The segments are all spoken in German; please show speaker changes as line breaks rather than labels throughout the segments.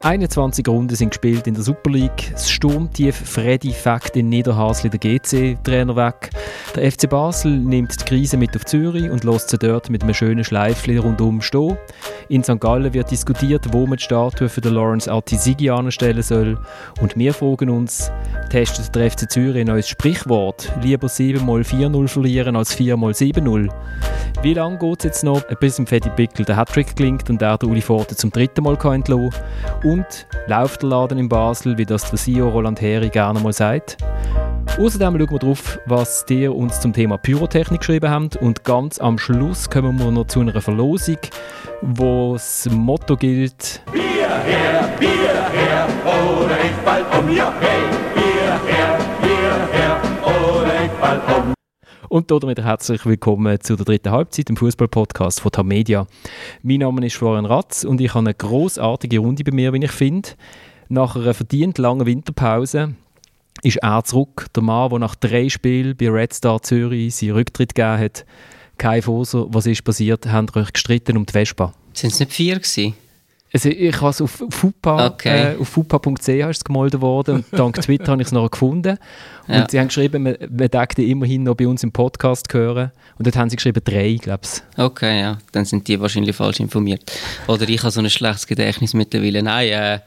21 Runden sind gespielt in der Super League. Das Sturmtief Freddy Fakt in Niederhasli der GC-Trainer weg. Der FC Basel nimmt die Krise mit auf Zürich und lässt sie dort mit einem schönen Schleifchen rundum stehen. In St. Gallen wird diskutiert, wo man die Statue für den Lawrence Artisigi anstellen soll. Und wir fragen uns, testet der FC Zürich ein neues Sprichwort? Lieber 7 mal 4-0 verlieren als 4 mal 7-0. Wie lange geht es jetzt noch, bis im Freddy Bickel der Hattrick klingt und er der Uli Forte zum dritten Mal entlassen kann? Und läuft der Laden in Basel, wie das der CEO Roland Heri gerne mal sagt? Außerdem schauen wir darauf, was ihr uns zum Thema Pyrotechnik geschrieben habt. Und ganz am Schluss kommen wir noch zu einer Verlosung, wo das Motto gilt:
Bier her, Bier her, oder ich fall um. Ja, hey, Bier her, Bier her, oder ich fall um.
Und damit herzlich willkommen zu der dritten Halbzeit im Fußball-Podcast von Tamedia. Mein Name ist Florian Ratz und ich habe eine großartige Runde bei mir, wie ich finde. Nach einer verdient langen Winterpause ist er zurück. Der Mann, der nach drei Spielen bei Red Star Zürich seinen Rücktritt gegeben hat. Kai Foser, was ist passiert? Ihr euch gestritten um die Vespa?
Sind es nicht vier gewesen?
Also ich habe es auf fupa,
Okay.
äh, fupa.ch es gemeldet worden und dank Twitter habe ich es noch gefunden. Und
Ja.
sie haben geschrieben, man, man immerhin noch bei uns im Podcast hören. Und dort haben sie geschrieben drei, glaube ich.
Okay, ja, dann sind die wahrscheinlich falsch informiert. Oder ich habe so ein schlechtes Gedächtnis mittlerweile. Nein, äh,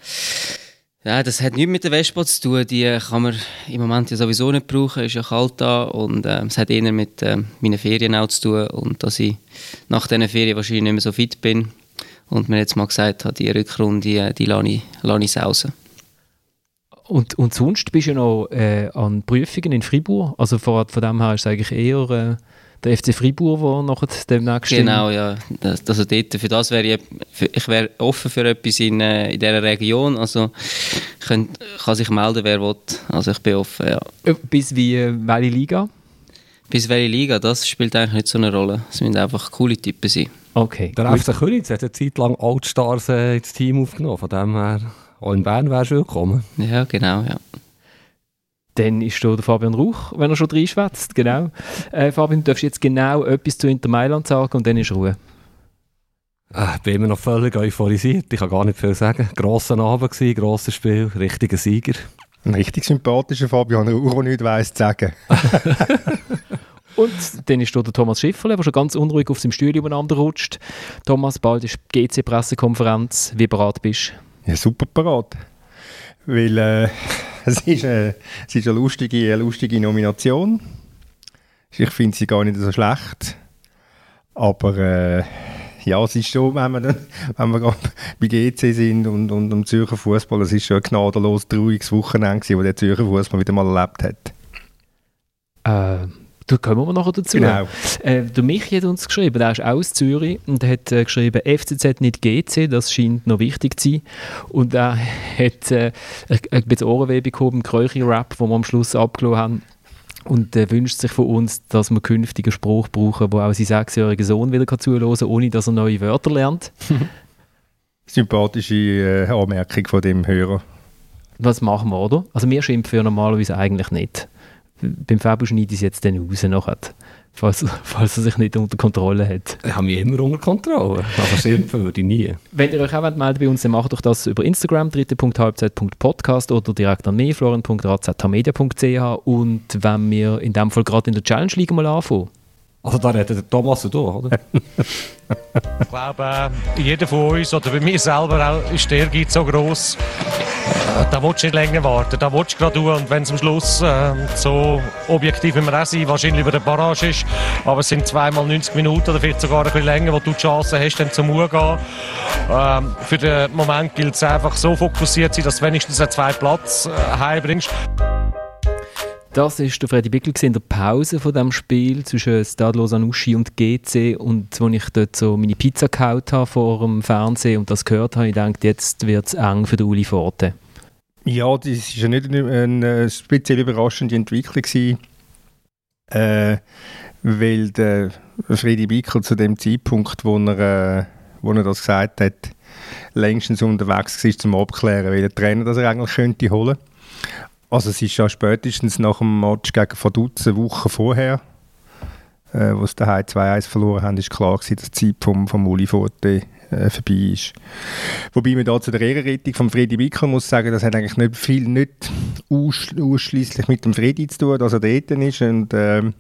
ja, das hat nichts mit der Vespa zu tun. Die kann man im Moment ja sowieso nicht brauchen, ist ja kalt da. Und äh, es hat eher mit äh, meinen Ferien auch zu tun und dass ich nach diesen Ferien wahrscheinlich nicht mehr so fit bin. Und mir jetzt mal gesagt hat, die Rückrunde, die, die lasse ich, sausen.
Und, und sonst bist du ja noch äh, an Prüfungen in Fribourg. Also von, von dem her ist es eigentlich eher äh, der FC Fribourg, der nachher demnächst...
Genau, ja. Das, also dort, für das wäre ich, für, ich wäre offen für etwas in, äh, in dieser Region. Also könnt, kann sich melden, wer will. Also ich bin offen, ja.
Äh, Bis wie äh, welche Liga?
Bis welche Liga, das spielt eigentlich nicht so eine Rolle. Es müssen einfach coole Typen sein.
Okay.
Der FC Königs hat eine Zeit lang Altstars äh, ins Team aufgenommen. Von dem her, auch in Bern wärst du willkommen.
Ja, genau, ja.
Dann ist da der Fabian Rauch, wenn er schon reinschwätzt. Genau. Äh, Fabian, du darfst jetzt genau etwas zu Inter Mailand sagen und dann ist Ruhe.
Äh, ich bin immer noch völlig euphorisiert. Ich kann gar nicht viel sagen. Grosser Abend gewesen, grosses Spiel, richtiger Sieger.
Ein richtig sympathischer Fabian Rauch, der nichts weiss zu sagen.
Und dann ist da der Thomas Schifferle, der schon ganz unruhig auf seinem Stuhl umeinander rutscht. Thomas, bald ist die GC-Pressekonferenz. Wie bereit bist
Ja, super parat. Weil äh, es, ist, äh, es ist eine lustige, eine lustige Nomination. Ich finde sie gar nicht so schlecht. Aber äh, ja, es ist schon, wenn wir, dann, wenn wir gerade bei GC sind und, und am Zürcher Fußball, es ist schon ein gnadenlos trauriges Wochenende, das der Zürcher Fußball wieder mal erlebt hat.
Äh, da kommen wir nachher dazu.
Genau.
Äh, der Michi hat uns geschrieben, der ist aus Zürich und hat äh, geschrieben, FCZ nicht GC, das scheint noch wichtig zu sein. Und er hat äh, ein bisschen Ohrenweh bekommen im Kröchi-Rap, den wir am Schluss abgelassen haben. Und äh, wünscht sich von uns, dass wir künftig einen Spruch brauchen, wo auch sein sechsjähriger Sohn wieder zuhören kann, ohne dass er neue Wörter lernt.
Sympathische äh, Anmerkung von dem Hörer.
Was machen wir, oder? Also wir schimpfen ja normalerweise eigentlich nicht. Beim Fabio schneide ich es jetzt dann raus nachher, falls, falls er sich nicht unter Kontrolle hat.
Ich habe mich immer unter Kontrolle. Aber schimpfen würde ich nie.
Wenn ihr euch auch melden bei uns, dann macht doch das über Instagram, dritte.halbzeit.podcast oder direkt an mich, florian.razetamedia.ch und wenn wir in dem Fall gerade in der Challenge League mal anfangen.
Also da reden der Thomas und du, oder?
Ich glaube, jeder von uns oder bei mir selber auch ist der Ehrgeiz so. Äh, da willst du nicht länger warten, da willst du gerade tun. Und wenn es am Schluss äh, so objektiv auch sind, wahrscheinlich über der Barrage ist, aber es sind zweimal 90 Minuten oder vielleicht sogar ein bisschen länger, wo du die Chance hast, dann zum gehen. Ähm, für den Moment gilt es einfach so fokussiert sein, dass du wenigstens einen zweiten Platz äh, heimbringst.
Das ist der Freddy Bickel in der Pause von dem Spiel zwischen Stade Lausanne-Uschi und GC und als ich dort so meine Pizza gehaut habe vor dem Fernsehen und das gehört habe, ich gedacht, jetzt wird es eng für Uli Forte.
Ja, das ist ja nicht eine, eine speziell überraschende Entwicklung äh, weil der Freddy Bickel zu dem Zeitpunkt, wo er, äh, wo er das gesagt hat, längstens unterwegs war, zum Abklären, welchen Trainer das er eigentlich könnte holen. Also es ist ja spätestens nach dem Match gegen Vaduz, eine Woche vorher, äh, wo sie daheim 2-1 verloren haben, ist klar gewesen, dass die Zeit vom, vom Uli Forte äh, vorbei ist. Wobei man da zu der Ehrenrettung von Freddy Wicker muss sagen, das hat eigentlich nicht viel, nicht ausschließlich mit dem Freddy zu tun, dass er dort ist und ähm,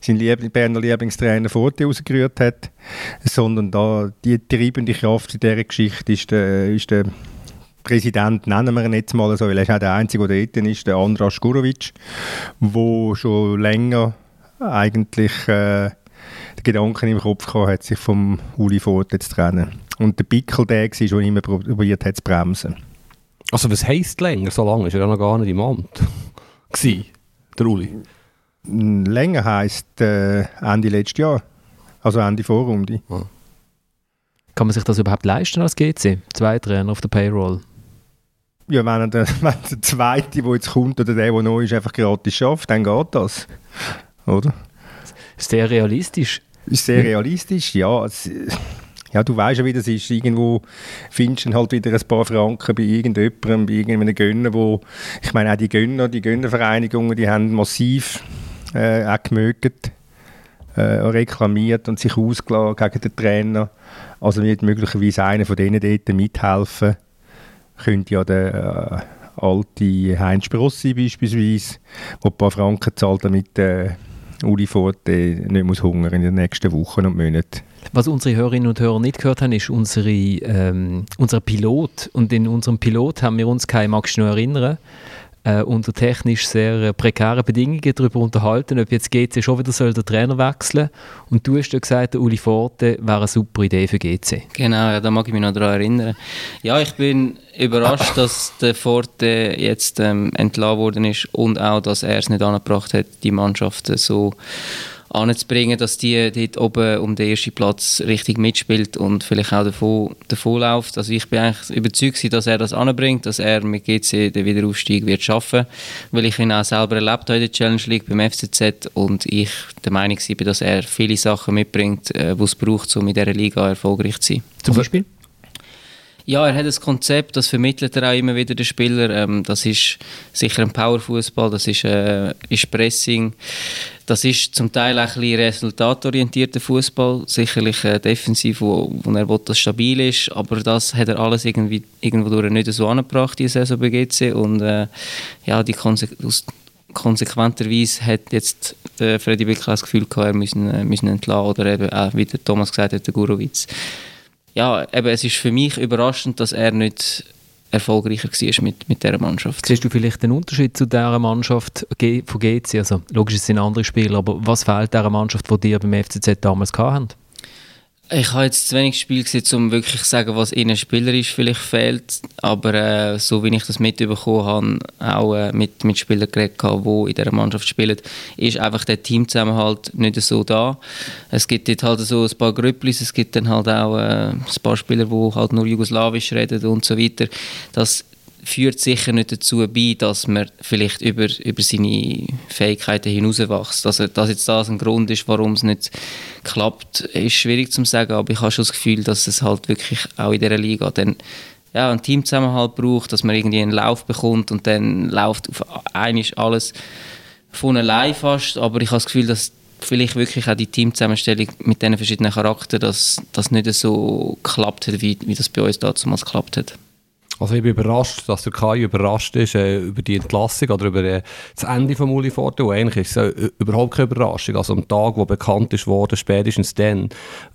sein Liebling, Berner Lieblingstrainer Forte rausgerührt hat, sondern da die treibende Kraft in dieser Geschichte ist der, ist der Präsident, nennen wir ihn jetzt mal so, weil er ist auch der Einzige, der dort ist, der Andras Gurovic, der schon länger eigentlich äh, den Gedanken im Kopf gehabt hat, sich vom Uli Forte zu trennen. Und der Pickel der war, der immer probiert hat zu bremsen.
Also was heisst länger? So lange ist er ja noch gar nicht im Amt. Gsi, der Uli.
Länger heisst äh, Ende letztes Jahr. Also Ende Vorrunde.
Ah. Kann man sich das überhaupt leisten als GC? Zwei Trainer auf der Payroll?
Ja, wenn, der, wenn der Zweite, der jetzt kommt, oder der, der neu ist, einfach gratis schafft, dann geht das. Oder?
Sehr realistisch.
Ist sehr realistisch, ja. Es, ja, du weißt ja, wie das ist. Irgendwo findest du halt wieder ein paar Franken bei irgendjemandem, bei irgendeinem Gönner, wo, ich meine auch die Gönner, die Gönnervereinigungen, die haben massiv äh, auch gemögt, äh, reklamiert und sich ausgelassen gegen den Trainer. Also wird möglicherweise einer von denen dort mithelfen. Könnte ja der äh, alte Heinz Sprossi beispielsweise, der ein paar Franken zahlt, damit äh, Uli Forte nicht muss hungern in den nächsten Wochen und Monaten.
Was unsere Hörerinnen und Hörer nicht gehört haben, ist unsere, ähm, unser Pilot. Und in unserem Pilot haben wir uns, Kai, magst du noch erinnern, äh, unter technisch sehr äh, prekären Bedingungen darüber unterhalten, ob jetzt GC schon wieder soll der Trainer wechseln Und du hast ja gesagt, der Uli Forte wäre eine super Idee für GC.
Genau, ja, da mag ich mich noch daran erinnern. Ja, ich bin überrascht, dass der Forte jetzt ähm, entlassen worden ist und auch, dass er es nicht angebracht hat, die Mannschaft so anzubringen, dass die dort oben um den ersten Platz richtig mitspielt und vielleicht auch davon, davon läuft. Also ich bin eigentlich überzeugt, dass er das anbringt, dass er mit GC den Wiederaufstieg wird schaffen, weil ich ihn auch selber erlebt habe in der Challenge League beim FCZ und ich der Meinung bin, dass er viele Sachen mitbringt, äh, die es braucht, um in dieser Liga erfolgreich zu sein.
Zum Beispiel?
Ja, er hat ein Konzept, das vermittelt er auch immer wieder den Spieler. Ähm, das ist sicher ein Powerfußball, das ist, äh, ist Pressing, das ist zum Teil auch ein bisschen resultatorientierter Fußball, sicherlich äh, defensiv, wo, wo er will, dass stabil ist, aber das hat er alles irgendwie irgendwo durch nicht so angebracht, die Saison bei GC und äh, ja, die Konse konsequenterweise hat jetzt der Freddy Bickler das Gefühl gehabt, er müssen, äh, müssen entlassen. Oder eben auch, wie der Thomas gesagt hat, der Gurowitz ja, eben, es ist für mich überraschend, dass er nicht erfolgreicher war mit, mit dieser Mannschaft.
Siehst du vielleicht den Unterschied zu dieser Mannschaft von GC? Also, logisch, es sind andere Spieler, aber was fehlt dieser Mannschaft, die dir beim FCZ damals hatten?
Ich habe jetzt zu wenig Spiel gesehen, um wirklich zu sagen, was ihnen spielerisch vielleicht fehlt. Aber äh, so wie ich das mitbekommen habe, auch äh, mit, mit Spielern geredet, die in dieser Mannschaft spielen, ist einfach der Teamzusammenhalt nicht so da. Es gibt dort halt so ein paar Grüpplis, es gibt dann halt auch äh, ein paar Spieler, die halt nur Jugoslawisch reden und so weiter. Das führt sicher nicht dazu bei, dass man vielleicht über, über seine Fähigkeiten hinauswächst. Also, dass jetzt das ein Grund ist, warum es nicht klappt, ist schwierig zu sagen, aber ich habe schon das Gefühl, dass es halt wirklich auch in dieser Liga dann ja, ein Teamzusammenhalt braucht, dass man irgendwie einen Lauf bekommt und dann läuft auf einmal alles von allein fast, aber ich habe das Gefühl, dass vielleicht wirklich auch die Teamzusammenstellung mit diesen verschiedenen Charakteren, dass das nicht so klappt hat, wie, wie das bei uns damals geklappt hat.
Also ich bin überrascht, dass der Kai überrascht ist äh, über die Entlassung oder über äh, das Ende von Uli Forte. Eigentlich ist es äh, überhaupt keine Überraschung. Also am Tag, wo bekannt ist worden, spätestens dann,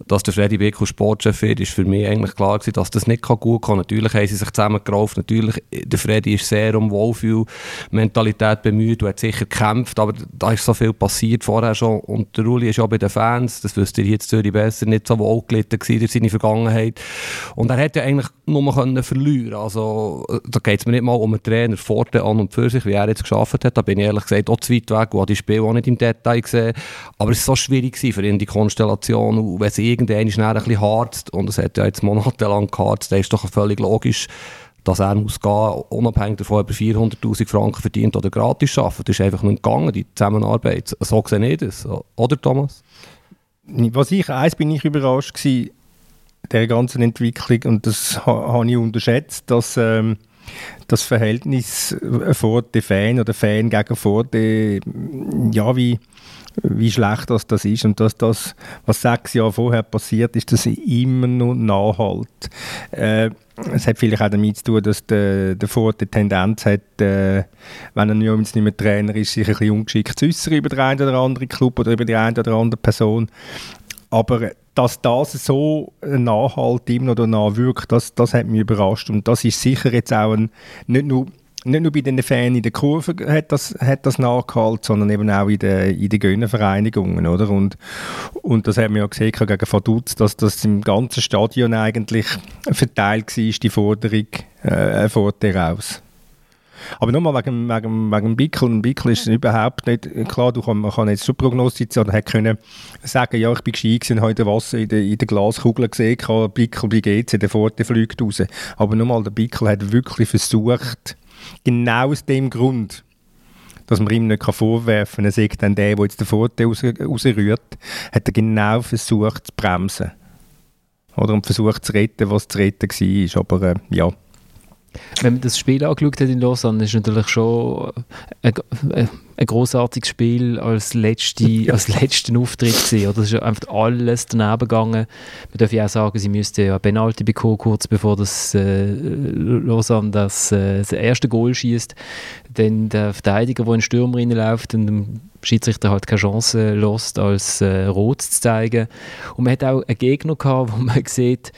dass der Freddy Bickel Sportchef wird, ist für mich eigentlich klar gewesen, dass das nicht gut kann. Natürlich haben sie sich zusammengerauft. Natürlich, der Freddy ist sehr um Wohlfühl-Mentalität bemüht und hat sicher gekämpft, aber da ist so viel passiert vorher schon. Und der Uli ist ja bei den Fans, das wüsste ihr jetzt Zürich besser, nicht so wohl gelitten in seiner Vergangenheit. Und er hätte ja eigentlich nur können verlieren also, da geht es mir nicht mal um einen Trainer Forte an und für sich, wie er jetzt geschafft hat. Da bin ich ehrlich gesagt auch zu weit weg und habe die Spiele auch nicht im Detail gesehen. Aber es war so schwierig für ihn, die Konstellation. Und wenn sie irgendwann schnell ein bisschen harzt, und es hat ja jetzt monatelang geharzt, dann ist doch völlig logisch, dass er muss gehen, unabhängig davon, ob er 400'000 Franken verdient oder gratis arbeitet. Das ist einfach nicht gegangen, die Zusammenarbeit. So sehe ich das. Oder, Thomas?
Was ich, eins bin ich überrascht gewesen, der ganzen Entwicklung und das ha, habe ich unterschätzt, dass ähm, das Verhältnis vor den Fan oder Fan gegen vor den, ja, wie, wie schlecht das, das ist und dass das, was sechs Jahre vorher passiert ist, dass immer noch nachhalt. Äh, es hat vielleicht auch damit zu tun, dass der, der Ford die Tendenz hat, äh, wenn er nicht mehr Trainer ist, sich ein bisschen ungeschickt zu äußern über den einen oder anderen Club oder über die eine oder andere Person. Aber dass das so nachhaltig immer noch nachwirkt, das, das hat mich überrascht. Und das ist sicher jetzt auch ein, nicht nur nicht nur bei den Fans in der Kurve hat das, hat das nachgehalten, sondern eben auch in den, in den Gönnervereinigungen? Und, und das haben wir ja gesehen gegen Vaduz, dass das im ganzen Stadion eigentlich verteilt war, die Forderung äh, vor raus. Aber nochmal wegen, wegen, wegen Bickel. Ein Bickel ist überhaupt nicht klar. Du kann, man kann jetzt schon prognostizieren oder können sagen, ja, ich bin gescheit und heute Wasser in der, in der Glaskugel gesehen, kann Bickel bei GC, der Pforte fliegt raus. Aber nochmal, der Bickel hat wirklich versucht, genau aus dem Grund, dass man ihm nicht vorwerfen kann, er sagt dann der, der jetzt den Pforte raus, rausrührt, hat er genau versucht zu bremsen. Oder und versucht zu retten, was zu retten war. Aber äh, ja,
wenn man das Spiel angeschaut hat in Lausanne, ist natürlich schon ein, ein großartiges Spiel als, letzte, als letzten Auftritt gewesen. Oder es ist einfach alles daneben gegangen. Man darf ja auch sagen, sie müsste ja Penalty bekommen, kurz bevor das äh, Lausanne das, äh, das erste Goal schießt. Dann der Verteidiger, der in den Stürmer reinläuft und dem Schiedsrichter halt keine Chance lässt, als äh, rot zu zeigen. Und man hat auch einen Gegner gehabt, wo man sieht,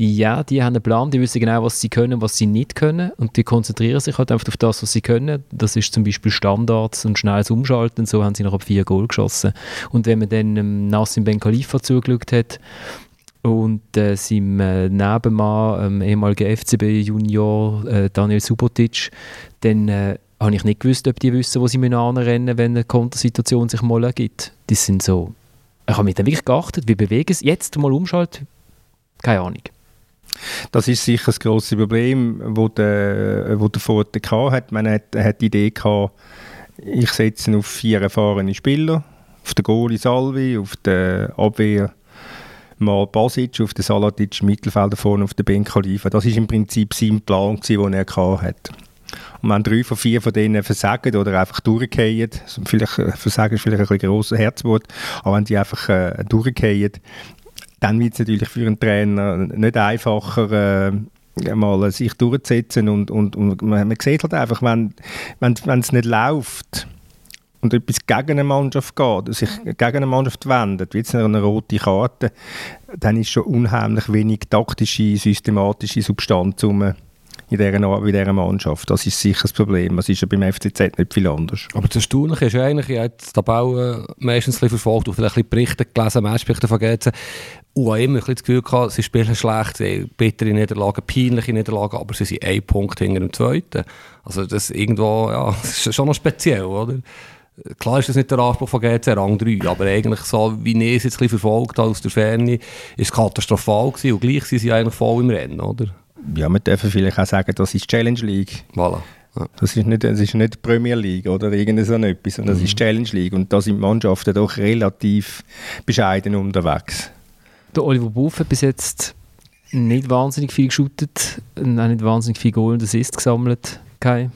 ja, die haben einen Plan, die wissen genau, was sie können, was sie nicht können und die konzentrieren sich halt einfach auf das, was sie können. Das ist zum Beispiel Standards und schnelles Umschalten. So haben sie noch vier Goal geschossen. Und wenn man dann ähm, Nassim Ben Khalifa zugeschaut hat und äh, seinem äh, Nebenmann, ähm, ehemaliger FCB-Junior äh, Daniel Subotic, dann äh, habe ich nicht gewusst, ob die wissen, wo sie anrennen wenn eine Kontersituation sich mal ergibt. Das sind so... Ich habe mich dann wirklich geachtet, wie bewegen sie jetzt mal umschalten. Keine Ahnung.
Das ist sicher das grosse Problem, wo der, wo Forte hat. Man hat, hat die Idee gehabt, ich setze auf vier erfahrene Spieler, auf den Goalie Salvi, auf den Abwehr mal Basic, auf den Salatic, Mittelfelder vorne auf den Ben Khalifa. Das ist im Prinzip sein Plan, den er hat. Und wenn drei von vier von denen versagen oder einfach durchgehen, vielleicht, äh, versagen ist vielleicht ein grosses Herzwort, aber wenn die einfach äh, durchgehen, dann wird es natürlich für einen Trainer nicht einfacher, äh, mal sich durchzusetzen und, und, und man, man sieht halt einfach, wenn es wenn, nicht läuft und etwas gegen eine Mannschaft geht, sich gegen eine Mannschaft wendet, wie jetzt eine rote Karte, dann ist schon unheimlich wenig taktische, systematische Substanz, um in dieser, in dieser Mannschaft. Das ist sicher das Problem. Das ist ja beim FCZ nicht viel anders.
Aber das Erstaunliche ist eigentlich, ich habe die Tabelle meistens verfolgt und vielleicht Berichte gelesen, Matchberichte von GC und habe immer ein das Gefühl gehabt, sie spielen schlecht, sie haben bittere Niederlagen, peinliche Niederlagen, aber sie sind ein Punkt hinter dem Zweiten. Also das irgendwo, ja, das ist schon noch speziell, oder? Klar ist das nicht der Anspruch von GC Rang 3, aber eigentlich so, wie ich es jetzt ein verfolgt habe aus der Ferne, ist es katastrophal gewesen und gleich sind sie eigentlich voll im Rennen, oder?
ja, wir dürfen vielleicht auch sagen, das ist Challenge League.
Voilà.
Ja. Das, ist nicht, das ist nicht Premier League oder irgend so etwas, sondern mhm. das ist Challenge League und da sind die Mannschaften doch relativ bescheiden unterwegs.
Der Oliver Buff hat bis jetzt nicht wahnsinnig viel geschootet, auch nicht wahnsinnig viel Goal und Assist gesammelt. Kai?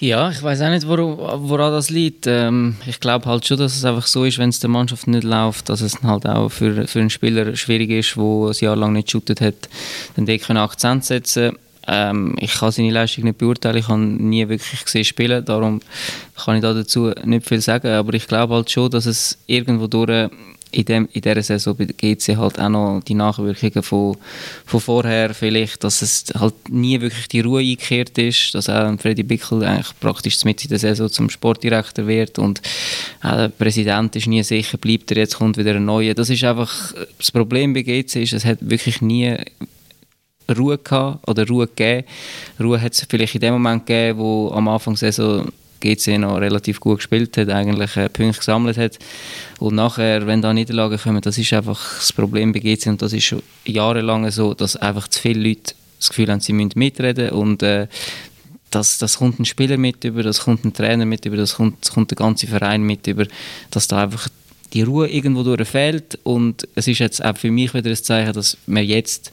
Ja, ich weiß auch nicht, woran, woran das liegt. Ähm, ich glaube halt schon, dass es einfach so ist, wenn es der Mannschaft nicht läuft, dass es halt auch für, für einen Spieler schwierig ist, der ein Jahr lang nicht geshootet hat, dann dort können Akzent setzen ähm, ich kann seine Leistung nicht beurteilen, ich habe nie wirklich gesehen spielen, darum kann ich da dazu nicht viel sagen, aber ich glaube halt schon, dass es irgendwo durch in, dem, in dieser Saison bei der GC halt auch noch die Nachwirkungen von, von vorher vielleicht, dass es halt nie wirklich die Ruhe eingekehrt ist, dass auch Freddy Bickel eigentlich praktisch mit in der Saison zum Sportdirektor wird und auch der Präsident ist nie sicher, bleibt er, jetzt kommt wieder ein neuer. Das ist einfach, das Problem bei GC ist, es hat wirklich nie Ruhe gehabt oder Ruhe gegeben. Ruhe hat es vielleicht in dem Moment gegeben, wo am Anfang der Saison GC noch relativ gut gespielt hat, eigentlich äh, Punkte gesammelt hat. Und nachher, wenn da Niederlagen kommen, das ist einfach das Problem bei GC und das ist schon jahrelang so, dass einfach zu viele Leute das Gefühl haben, sie müssen mitreden und äh, das, das kommt ein Spieler mit über, das kommt ein Trainer mit über, das kommt, das kommt der ganze Verein mit über, dass da einfach die Ruhe irgendwo durch fehlt und es ist jetzt auch für mich wieder ein Zeichen, dass wir jetzt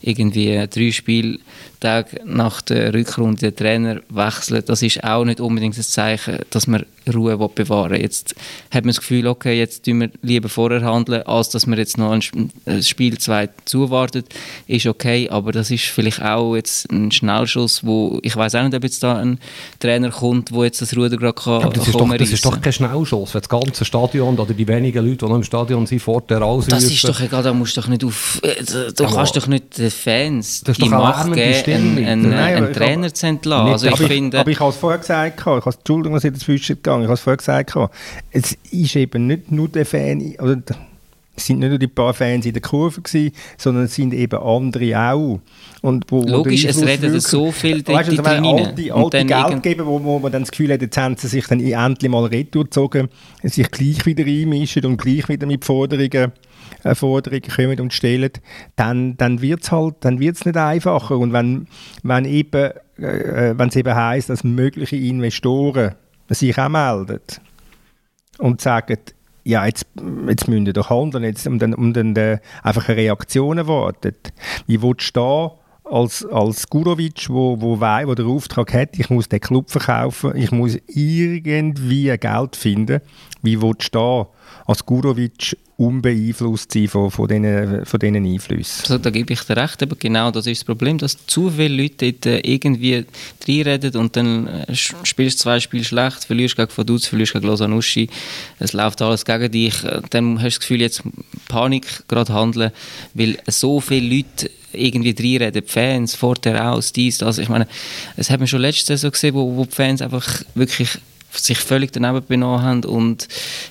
irgendwie drei Spiele Tage nach der Rückrunde den Trainer wechseln, das ist auch nicht unbedingt das Zeichen, dass man Ruhe bewahren will. Jetzt hat man das Gefühl, okay, jetzt tun wir lieber vorher handeln, als dass man jetzt noch ein Spiel 2 zuwartet. Ist okay, aber das ist vielleicht auch jetzt ein Schnellschuss, wo ich weiß auch nicht, ob jetzt da ein Trainer kommt, wo jetzt das Ruder gerade kann
aber das ist, doch, das ist doch kein Schnellschuss, wenn das ganze Stadion oder die wenigen Leute, die noch im Stadion sind, vor der.
Das ist doch egal, da musst du doch nicht auf... Äh, du
Aber-
kannst doch nicht den Fans
Das ist
die
doch eine
Macht geben. Einen, einen,
Nein,
einen
ich
Trainer
hab-
zu entlassen.
Nicht,
Also ich
aber,
finde...
ich, aber ich habe es vorher gesagt, ich habe, Entschuldigung, dass ich dazwischen gegangen ich habe es vorher gesagt, es ist eben nicht nur der Fan, d- es sind nicht nur die paar Fans in der Kurve gewesen, sondern es sind eben andere auch. Und wo,
Logisch, es reden
wirklich-
so viel
Weißt also
drin.
alte, alte Geldgeber, wo, wo man dann das Gefühl hat, jetzt haben sie sich dann endlich mal retour gezogen, sich gleich wieder einmischen und gleich wieder mit Forderungen, äh, Forderungen kommen und stellen, dann, dann wird es halt dann wird's nicht einfacher. Und wenn, wenn eben, äh, wenn es eben heisst, dass mögliche Investoren sich auch melden und sagen, ja, jetzt, jetzt müssen wir doch handeln, jetzt, und dann, und dann äh, einfach eine Reaktion erwarten. Wie willst du da als, als Gurovic, wo, wo, wei- wo der Auftrag hat, ich muss den Club verkaufen, ich muss irgendwie Geld finden, wie willst du da als Gurovic unbeeinflusst sein von, von, diesen, von diesen Einflüssen?
Also, da gebe ich dir recht, aber genau das ist das Problem, dass zu viele Leute dort äh, irgendwie reinreden und dann äh, spielst du zwei Spiele schlecht, verlierst gegen Vaduz, verlierst gegen Losanuschi, es läuft alles gegen dich, äh, dann hast du das Gefühl, jetzt Panik gerade handeln, weil so viele Leute irgendwie reinreden, die Fans, vorher aus, dies, das, ich meine, es hat man schon letzte Saison gesehen, wo, wo die Fans einfach wirklich sich völlig daneben benommen haben und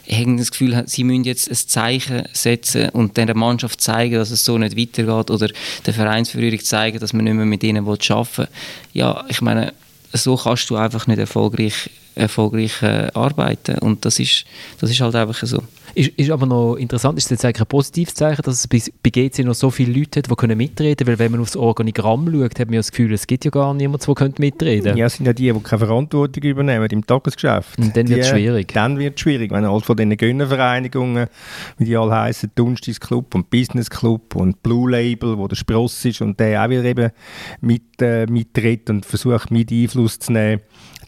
haben das Gefühl, sie müssen jetzt ein Zeichen setzen und der Mannschaft zeigen, dass es so nicht weitergeht oder der Vereinsführung zeigen, dass man nicht mehr mit ihnen arbeiten will. Ja, ich meine, so kannst du einfach nicht erfolgreich, erfolgreich äh, arbeiten und das ist, das ist halt einfach so.
Ist, ist aber noch interessant, ist es jetzt eigentlich ein positives Zeichen, dass es bei, bei GC noch so viele Leute hat, die können mitreden können, weil wenn man aufs Organigramm schaut, hat man ja das Gefühl, es gibt ja gar niemanden, der könnte mitreden
Ja, es sind ja die, die keine Verantwortung übernehmen im Tagesgeschäft.
Und dann wird's
Die-
schwierig.
Dann wird es schwierig, wenn all von diesen Gönnervereinigungen, wie die alle heißen, Dunstis Club und Business Club und Blue Label, wo der Spross ist und der auch wieder eben mit, äh, mitredet und versucht, mit Einfluss zu nehmen,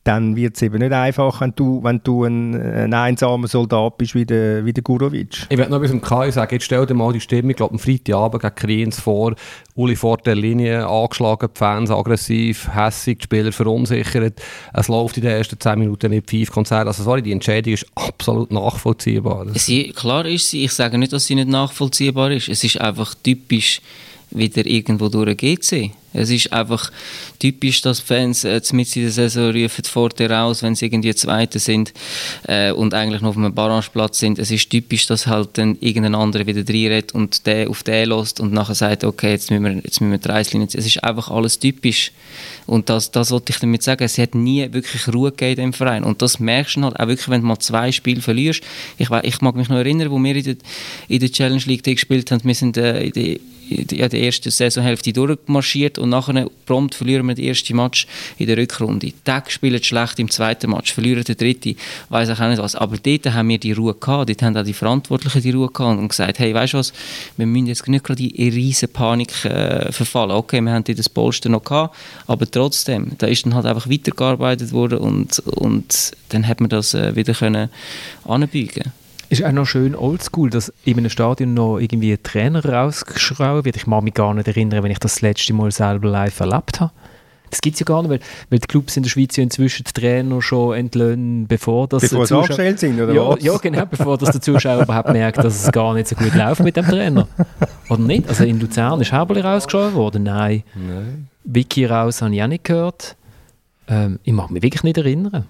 dann wird es eben nicht einfach, wenn du, wenn du ein, ein einsamer Soldat bist wie der, wie der Gurovic.
Ich werde noch etwas im Kai sagen. Jetzt stell dir mal die Stimmung, ich glaube, am Freitagabend gegen Kriens vor. Uli vor der Linie, angeschlagen, die Fans aggressiv, hässig, die Spieler verunsichert. Es läuft in den ersten 10 Minuten nicht fünf Konzerte. Also sorry, die Entscheidung ist absolut nachvollziehbar.
Sie, klar ist sie, ich sage nicht, dass sie nicht nachvollziehbar ist. Es ist einfach typisch wieder irgendwo durch GC. Es ist einfach typisch, dass Fans äh, mit in der Saison rufen vor der raus, wenn sie irgendwie Zweite sind äh, und eigentlich noch auf einem Barrageplatz sind. Es ist typisch, dass halt dann irgendein anderer wieder reinredet und der auf den lässt und nachher sagt, okay, jetzt müssen wir, jetzt müssen wir die Reislinie. Es ist einfach alles typisch. Und das, das wollte ich damit sagen. Es hat nie wirklich Ruhe gegeben im Verein. Und das merkst du halt auch wirklich, wenn du mal zwei Spiele verlierst. Ich, ich mag mich noch erinnern, wo wir in der, in der Challenge League gespielt haben. Wir sind äh, in der in der- ja, die erste Saisonhälfte durchmarschiert und nachher prompt verlieren wir den ersten Match in der Rückrunde. Tag spielen schlecht im zweiten Match, verlieren den dritten, weiß auch nicht was. Aber dort haben wir die Ruhe gehabt, dort haben auch die Verantwortlichen die Ruhe gehabt und gesagt, hey, weißt du was, wir müssen jetzt nicht gerade in riesen Panik äh, verfallen. Okay, wir haben dort das Polster noch gehabt, aber trotzdem, da ist dann halt einfach weitergearbeitet worden und, und dann hat man das äh, wieder können anbeugen
Ist auch noch schön oldschool, dass in einem Stadion noch irgendwie ein Trainer rausgeschraubt wird. Ich mag mich gar nicht erinnern, wenn ich das, das letzte Mal selber live erlebt habe. Das gibt es ja gar nicht, weil, weil die Clubs in der Schweiz ja inzwischen die Trainer schon entlöhnen, bevor das
Bevor sie angestellt sind, oder
ja,
was?
ja, genau, bevor das der Zuschauer überhaupt merkt, dass es gar nicht so gut läuft mit dem Trainer. Oder nicht? Also in Luzern ist Herbeli rausgeschraubt worden? Nein.
Nein.
Vicky raus habe ich auch nicht gehört. Ähm, ich mag mich wirklich nicht erinnern.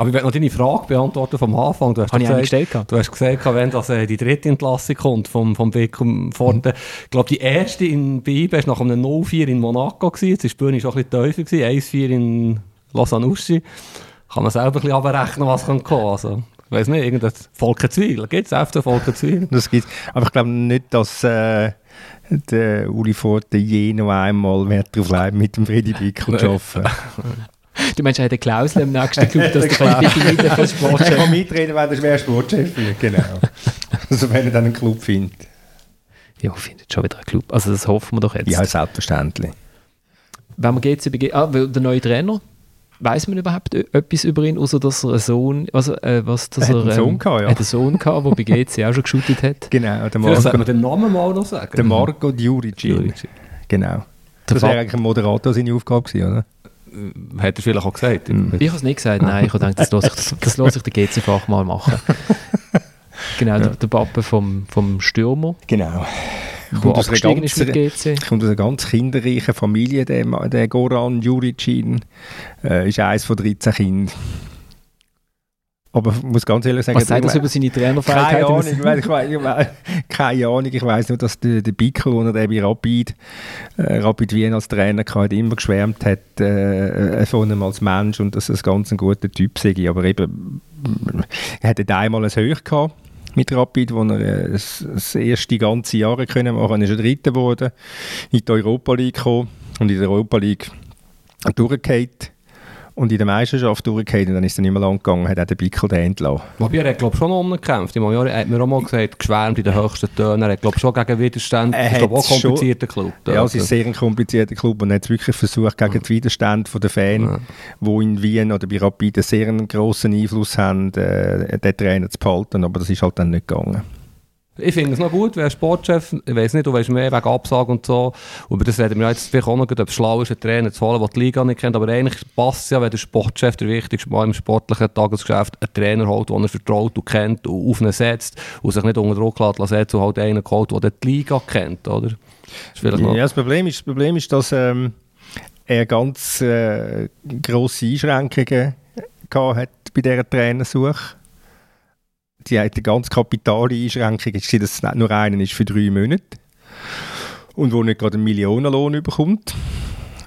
Aber ich werde noch deine Frage beantworten vom Anfang. Du hast,
Habe
gesagt,
gestellt
du hast gesagt, wenn das, äh, die dritte Entlassung kommt vom, vom Weg um Forte. Ich glaube, die erste in Bibe war nach einem 0-4 in Monaco. Gewesen. Jetzt war die Bühne schon ein bisschen tiefer. gewesen. 1-4 in Lausanne-Uschi. Kann man selber ein bisschen abrechnen, was kann kommen Also, ich weiß nicht, irgendein Volkenzwil. Gibt es FC Volkenzwil?
Das gibt's. Aber ich glaube nicht, dass äh, der Uli Forte je noch einmal Wert darauf legt, mit dem Freddy Bickel zu arbeiten.
Du meinst, er hat eine Klausel im nächsten Club, dass der Bitte nicht
Er
Sportchef
kann mitreden, wenn er schwer Sportchef wird, genau. also wenn er dann einen Club findet.
Ja, findet schon wieder einen Club. Also das hoffen wir doch jetzt.
Ja, selbstverständlich.
wenn man GC begeht, ah, weil der neue Trainer, weiß man überhaupt etwas über ihn, außer dass er einen Sohn, also, äh, was, dass
Er hat
er,
einen Sohn gehabt, ja.
hat einen Sohn gehabt, der bei GC auch schon geshootet hat.
Genau, der
Vielleicht
Marco,
man den Namen mal noch sagen.
der Marco Juricin.
Juricin.
Genau.
Der
Das wäre eigentlich ein Moderator seine Aufgabe gewesen, oder?
Hat er vielleicht auch gesagt.
Ich habe es nicht gesagt, nein, ich habe gedacht, das lasse ich, das lasse ich der GC-Fach mal machen. Genau, der, der Papa vom, vom Stürmer,
Genau. Kommt aus ganz-
GC.
kommt aus einer ganz kinderreichen Familie, der, der Goran Juricin. Äh, ist eines von 13 Kindern. Aber ich muss ganz ehrlich sagen,
Was sagt das über seine
keine
Trainerfähigkeit?
Ahnung, ich weiss, ich weiss, ich weiss, keine Ahnung, ich weiss nur, dass der, der Bickel, als er bei Rapid, äh, Rapid Wien als Trainer hatte, immer geschwärmt hat äh, von ihm als Mensch und dass er ein ganz ein guter Typ sei. Aber eben, er hatte einmal ein Höch gehabt mit Rapid, wo er äh, das, erste ganze Jahr können machen. Ist er Dritter geworden, in die Europa League gekommen und in der Europa League durchgefallen und in der Meisterschaft durchgefallen und dann ist er nicht mehr lang gegangen, hat auch der Bickel den entlassen.
Wobei er hat, glaube schon noch umgekämpft. Meine, er hat mir auch mal gesagt, geschwärmt in den höchsten Tönen. Er hat, glaube schon gegen Widerstand.
Er
ist, auch ein komplizierter Club.
Ja, es ist sehr ein komplizierter Club und er hat wirklich versucht, gegen den Widerstand der Fans,
Ja.
wo in Wien oder bei Rapid einen sehr grossen Einfluss haben, äh, den Trainer zu behalten, aber das ist halt dann nicht gegangen.
Ich finde es noch gut, wer Sportchef, ich weiß nicht, du weißt mehr wegen Absage und so, über das reden wir jetzt vielleicht auch noch, ob es schlau ist, einen Trainer zu holen, der die Liga nicht kennt, aber eigentlich passt es ja, wenn der Sportchef, der wichtigste Mann im sportlichen Tagesgeschäft, einen Trainer holt, den er vertraut und kennt und auf ihn setzt und sich nicht unter Druck lässt, setzt und halt einen holt, der die Liga kennt, oder? Das.
Ja, das Problem ist, das Problem ist dass ähm, er ganz äh, grosse Einschränkungen gehabt hat bei dieser Trainersuche. Die hat eine ganz kapitale Einschränkung, ist, dass es nicht nur einen ist für drei Monate und wo nicht gerade einen Millionenlohn bekommt.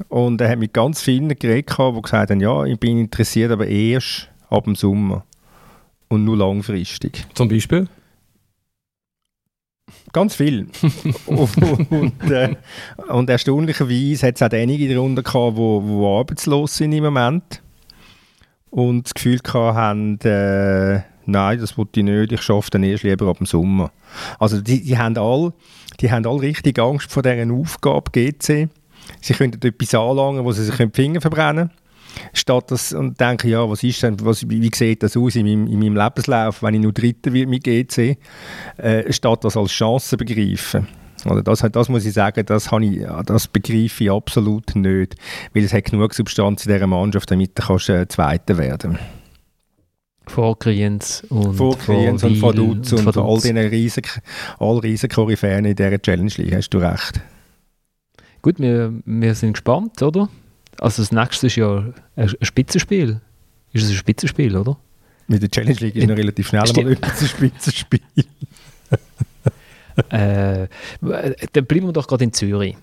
Und er hat mit ganz vielen geredet, die gesagt haben, ja, ich bin interessiert, aber erst ab dem Sommer und nur langfristig.
Zum Beispiel?
Ganz viel. und, äh, und erstaunlicherweise hat es auch einige darunter gehabt, die wo arbeitslos sind im Moment. Und das Gefühl haben, äh, nein, das wollte ich nicht, ich schaffe dann erst lieber ab dem Sommer. Also die, die, haben alle, die haben alle richtig Angst vor dieser Aufgabe GC. Sie könnten etwas anlangen, wo sie sich die Finger verbrennen können. Statt das und denken, ja, was ist denn, was, wie, wie sieht das aus in meinem, in meinem Lebenslauf, wenn ich nur Dritter wird mit GC, äh, statt das als Chance begreifen. Oder das, das muss ich sagen, das, habe ich, das begreife ich absolut nicht, weil es hat genug Substanz in dieser Mannschaft, damit du kannst, äh, Zweiter werden
Vor Kriens und
Vor Kriens und vor Dutz und,
vor
all
Dutz.
diesen riesen, all riesen Koryphäen in dieser Challenge League, hast du recht.
Gut, wir, wir sind gespannt, oder? Also das nächste ist ja ein, Spitzenspiel. Ist es ein Spitzenspiel, oder?
Mit der Challenge League ist noch relativ schnell
Stimmt.
mal etwas ein Spitzenspiel.
äh, dann bleiben wir doch gerade in Zürich.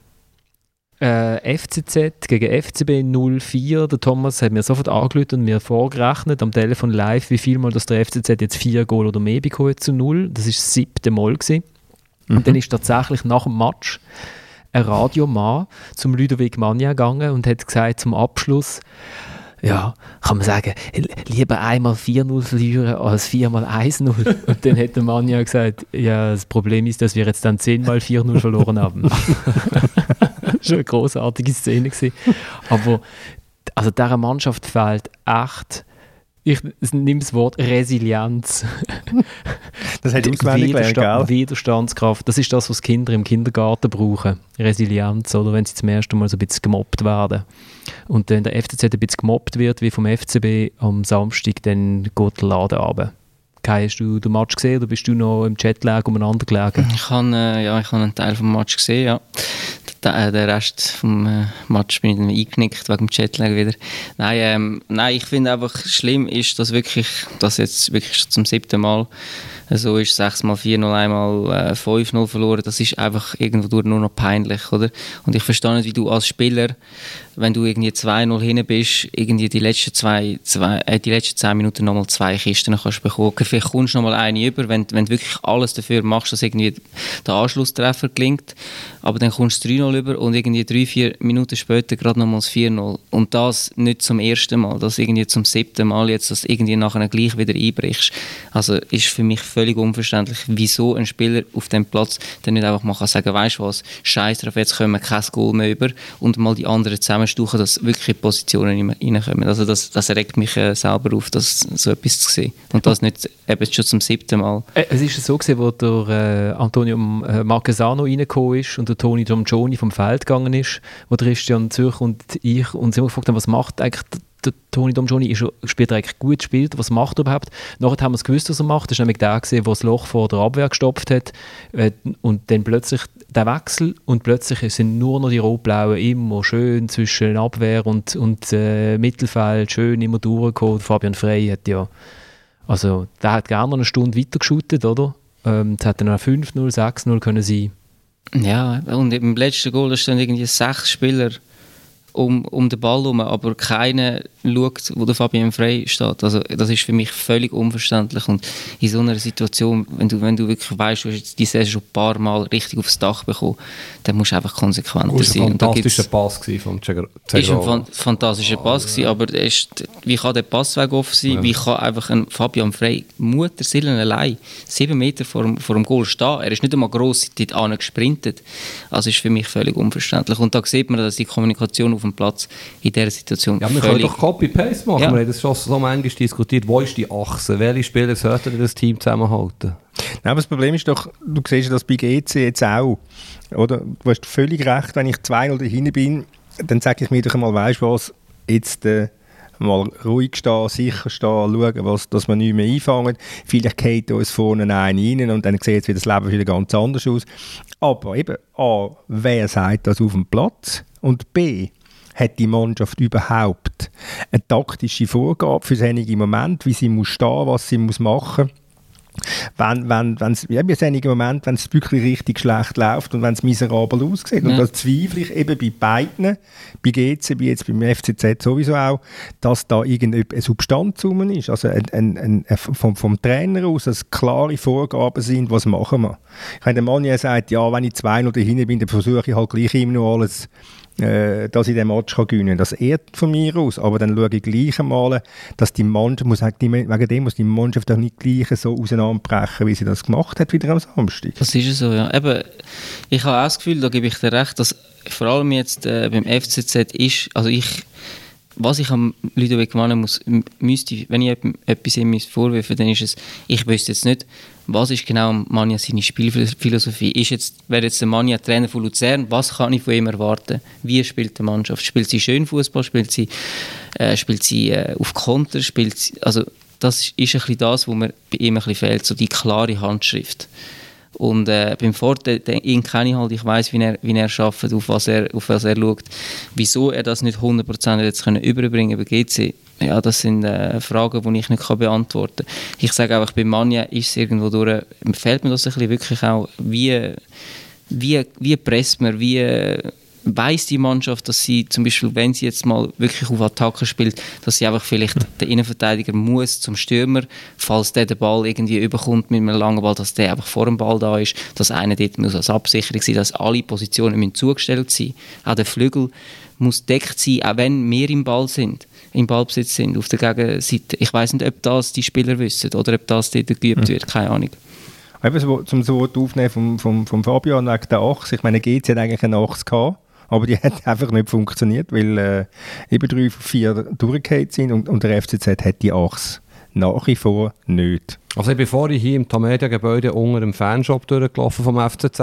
Äh, FCZ gegen FCB 04. Der Thomas hat mir sofort angelötet und mir vorgerechnet am Telefon live, wie viel Mal dass der FCZ jetzt vier Goal oder mehr bekommen zu null. Das ist das siebte Mal gewesen. Und dann ist tatsächlich nach dem Match ein Radiomann zum Ludovic Magna gegangen und hat gesagt zum Abschluss, ja, kann man sagen, li- lieber einmal 4-0 verlieren als viermal 1-0. Und dann hat der Mann ja gesagt, ja, das Problem ist, dass wir jetzt dann 10 mal 4-0 verloren haben. war eine großartige Szene. Gewesen. Aber also dieser Mannschaft fehlt echt, ich nehme das Wort Resilienz.
Das hat gelernt,
Widerstand? Widerstandskraft. Das ist das, was Kinder im Kindergarten brauchen. Resilienz, oder wenn sie zum ersten Mal so ein bisschen gemobbt werden. Und wenn der FCZ ein bisschen gemobbt wird, wie vom FCB am Samstag, dann geht der Laden runter. Kai, hast du den Match gesehen oder bist du noch im Chatlag umeinander gelegen?
Ich habe äh, ja, ich habe einen Teil vom Match gesehen, ja. Äh, der Rest vom äh, Match bin ich dann eingenickt wegen dem Jetlag wieder. Nein, ähm, nein, ich finde einfach schlimm ist, dass wirklich, dass jetzt wirklich zum siebten Mal so ist, 6 mal 4-0, einmal äh, 5-0 verloren, das ist einfach irgendwo nur noch peinlich, oder? Und ich verstehe nicht, wie du als Spieler, wenn du irgendwie 2-0 hinten bist, irgendwie die letzten zwei, zwei äh, die letzten 10 Minuten nochmal zwei Kisten kannst bekommen. Vielleicht kommst du nochmal eine über, wenn, wenn du wirklich alles dafür machst, dass irgendwie der Anschlusstreffer gelingt. Aber dann kommst du 3-0 über und irgendwie 3-4 Minuten später gerade nochmals 4-0. Und das nicht zum ersten Mal, das irgendwie zum siebten Mal jetzt, dass irgendwie nachher gleich wieder einbrichst. Also ist für mich völlig unverständlich, wieso ein Spieler auf dem Platz dann nicht einfach mal kann sagen, weißt du was, scheiß drauf, jetzt kommen wir kein Goal mehr über und mal die anderen zusammenstuchen, dass wirklich Positionen reinkommen. Also das, das regt mich äh, selber auf, das so etwas zu sehen. Und das nicht eben schon zum siebten Mal.
Äh, es ist so gewesen, wo der äh, Antonio Marquesano reingekommen ist und der Toni Domgioni vom Feld gegangen ist, wo Christian Zürcher und ich uns immer gefragt haben, was macht eigentlich der Toni Domgioni ist, spielt eigentlich gut gespielt, was macht er überhaupt? Nachher haben wir es gewusst, was er macht. Das war nämlich der, gewesen, der das Loch vor der Abwehr gestopft hat äh, und dann plötzlich der Wechsel und plötzlich sind nur noch die Rot-Blauen immer schön zwischen Abwehr und, und äh, Mittelfeld schön immer durchgekommen. Fabian Frey hat ja, also der hat gerne noch eine Stunde weiter geschootet, oder? Ähm, es hätte noch 5-0, 6-0 können sein.
Ja, und im letzten Goal stehen irgendwie sechs Spieler um, um den Ball herum, aber keiner schaut, wo der Fabian Frey steht. Also das ist für mich völlig unverständlich und in so einer Situation, wenn du, wenn du wirklich weißt, du hast jetzt die Saison schon ein paar Mal richtig aufs Dach bekommen, dann musst du einfach konsequenter
Das
sein.
war ein
Und da
fantastischer
gibt's-
Pass gewesen von
ist ein
Cegrova.
fan fantastischer Pass gewesen, aber ist, wie kann der Passweg offen sein? Wie kann einfach ein Fabian Frey Mutterseelen allein sieben Meter vor dem, vor dem Goal stehen? Er ist nicht einmal gross dort gesprintet. Also ist für mich völlig unverständlich. Und da sieht man, dass die Kommunikation auf dem Platz in dieser Situation
Ja, wir können doch Copy-Paste machen.
Ja.
Wir haben das schon so manchmal diskutiert. Wo ist die Achse? Welche Spieler sollten das Team zusammenhalten?
Nein, aber das Problem ist doch, du siehst ja das bei GC jetzt auch. Oder? Du hast völlig recht, wenn ich 2-0 dahinten bin, dann sage ich mir doch einmal, weißt du was, jetzt äh, mal ruhig stehen, sicher stehen, schauen, was, dass wir nicht mehr einfangen. Vielleicht geht uns vorne einen rein und dann sieht wieder das Leben wieder ganz anders aus. Aber eben, A, wer sagt das auf dem Platz? Und B, hat die Mannschaft überhaupt eine taktische Vorgabe für solche Momente, wie sie muss stehen, was sie muss machen muss? wenn, wenn, wenn's, ja, in einigen Moment, wenn es wirklich richtig schlecht läuft und wenn es miserabel aussieht. Und
Ja.
das zweifle ich eben bei beiden, bei GC, wie jetzt beim FCZ sowieso auch, dass da irgendeine Substanz rum ist. Also ein, ein, ein, vom, vom Trainer aus, dass klare Vorgaben sind, was machen wir. Ich meine, der Mann ja sagt, ja, wenn ich zwei oder dahinter bin, dann versuche ich halt gleich immer noch alles äh, dass ich den Match gewinnen kann. Das ehrt von mir aus, aber dann schaue ich gleich einmal, dass die Mannschaft, muss wegen dem muss die Mannschaft auch nicht gleich so auseinanderbrechen, wie sie das gemacht hat, wieder am Samstag.
Das ist so, ja. Eben, ich habe auch das Gefühl, da gebe ich dir recht, dass vor allem jetzt äh, beim FCZ ist, also ich, was ich am Ludovic Mannen muss, müsste, wenn ich etwas ihm vorwerfen dann ist es, ich wüsste jetzt nicht, was ist genau Manja seine Spielphilosophie. Ist jetzt, wäre jetzt der Manja Trainer von Luzern, was kann ich von ihm erwarten? Wie spielt die Mannschaft? Spielt sie schön Fußball? Spielt sie, äh, spielt sie äh, auf Konter? Spielt sie, also das ist ein bisschen das, was mir bei ihm ein bisschen fehlt, so die klare Handschrift. Und äh, beim Ford, ihn kenne ich halt, ich weiß, wie er, wie er arbeitet, auf was er, auf was er schaut. Wieso er das nicht 100% jetzt können überbringen bei ja, das sind äh, Fragen, die ich nicht kann beantworten kann. Ich sage einfach, bei Manja ist es irgendwo durch, fehlt mir das ein bisschen wirklich auch, wie, wie, wie presst man, wie weiß die Mannschaft, dass sie zum Beispiel, wenn sie jetzt mal wirklich auf Attacke spielt, dass sie einfach vielleicht der Innenverteidiger muss zum Stürmer, falls der den Ball irgendwie überkommt mit einem langen Ball, dass der einfach vor dem Ball da ist, dass einer dort muss als Absicherung sein, dass alle Positionen müssen zugestellt sein. Auch der Flügel muss deckt sein, auch wenn wir im Ball sind, im Ballbesitz sind, auf der Gegenseite. Ich weiß nicht, ob das die Spieler wissen oder ob das dort geübt wird, keine Ahnung.
Eben so, zum so Wort aufnehmen vom, vom, vom Fabian wegen der Achse. Ich meine, GC hat eigentlich eine Achse gehabt, aber die hat einfach nicht funktioniert, weil äh, eben drei von vier durchgefallen sind und, und der FCZ hat die Achse nach wie vor nicht.
Also ich bin vorhin hier im Tamedia-Gebäude unter dem Fanshop durchgelaufen vom FCZ.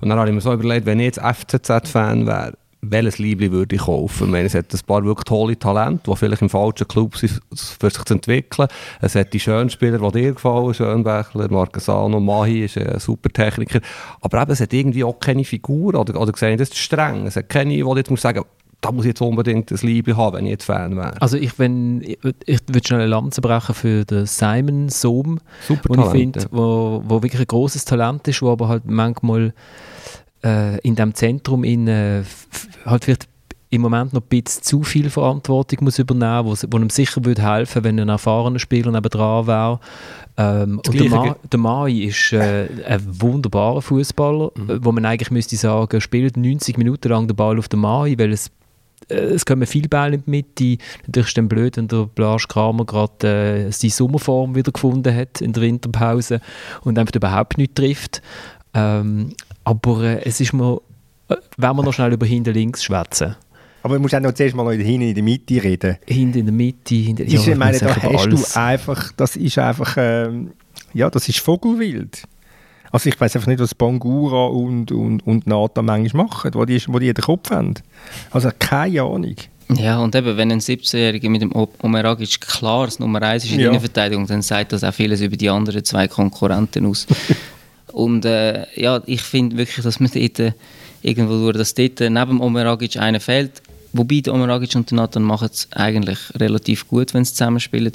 Und dann habe ich mir so überlegt, wenn ich jetzt FCZ-Fan wäre, welches Liebling würde ich kaufen? Ich meine, es hat ein paar wirklich tolle Talente, die vielleicht im falschen Club sind, für sich zu entwickeln. Es hat die schönen Spieler, die dir gefallen, Schönbächler, Marquesano, Mahi ist ein super Techniker. Aber eben, es hat irgendwie auch keine Figur, oder, oder sehe ich das streng? Es hat keine, die jetzt muss sagen, da muss ich jetzt unbedingt ein Liebling haben, wenn ich jetzt Fan wäre.
Also ich, wenn, ich, ich würde schnell eine Lanze brechen für den Simon Sohm,
Super
wo ich
Talent,
finde,
ja.
wo, wo wirklich ein großes Talent ist, wo aber halt manchmal äh, in dem Zentrum in, äh, halt vielleicht im Moment noch ein bisschen zu viel Verantwortung muss übernehmen, wo, wo ihm sicher würde helfen, wenn ein erfahrener Spieler nebendran wäre. Ähm, und der, Ma, der Mai ist äh, ein wunderbarer Fußballer,
Mhm.
wo man eigentlich müsste sagen, spielt 90 Minuten lang den Ball auf den Mai, weil es äh, es kommen viele Bälle in die Mitte. Natürlich ist es dann blöd, wenn der Blas Kramer gerade äh, seine Sommerform wieder gefunden hat in der Winterpause und einfach überhaupt nicht trifft. Ähm, aber äh, es ist mir, äh, wenn wir noch schnell über hinten links schwätzen.
Aber du musst auch noch zuerst mal noch hinten in der Mitte reden.
Hinten in der Mitte, hinten,
ich
wir
meine, da hast
alles-
du einfach, das ist einfach, ähm, ja, das ist Vogelwild. Also ich weiß einfach nicht, was Bangura und, und, und Nathan manchmal machen, wo die, wo die den Kopf haben. Also keine Ahnung.
Ja, und eben, wenn ein 17-Jähriger mit dem Omeragic klar das Nummer 1 ist in
Ja.
der Innenverteidigung, dann sagt das auch vieles über die anderen zwei Konkurrenten aus. und äh, ja, ich finde wirklich, dass man dort äh, irgendwo durch, dass dort äh, neben Omeragic einer fehlt. Wobei der Omeragic und der Nathan machen es eigentlich relativ gut, wenn sie zusammenspielen.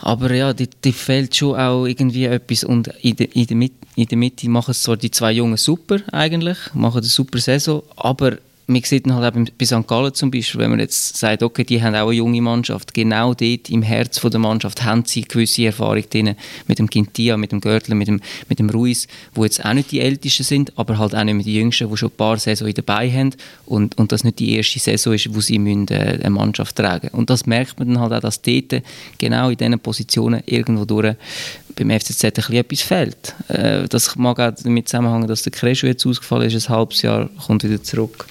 Aber ja, die, fehlt schon auch irgendwie etwas und in der, in der, Mit, in der Mitte machen es zwar die zwei Jungen super eigentlich, machen eine super Saison, aber man sieht halt auch beim- bei St. Gallen zum Beispiel, wenn man jetzt sagt, okay, die haben auch eine junge Mannschaft, genau dort im Herz der Mannschaft haben sie gewisse Erfahrung drin, mit dem Quintia, mit dem Görtler, mit dem, mit dem Ruiz, wo jetzt auch nicht die Ältesten sind, aber halt auch nicht mehr die Jüngsten, die schon ein paar Saisons dabei haben und, und das nicht die erste Saison ist, wo sie müssen, äh, eine Mannschaft tragen Und das merkt man dann halt auch, dass dort genau in diesen Positionen irgendwo durch beim FCZ etwas fehlt. Äh, das mag auch damit zusammenhängen, dass der Kreschu jetzt ausgefallen ist, ein halbes Jahr, kommt wieder zurück.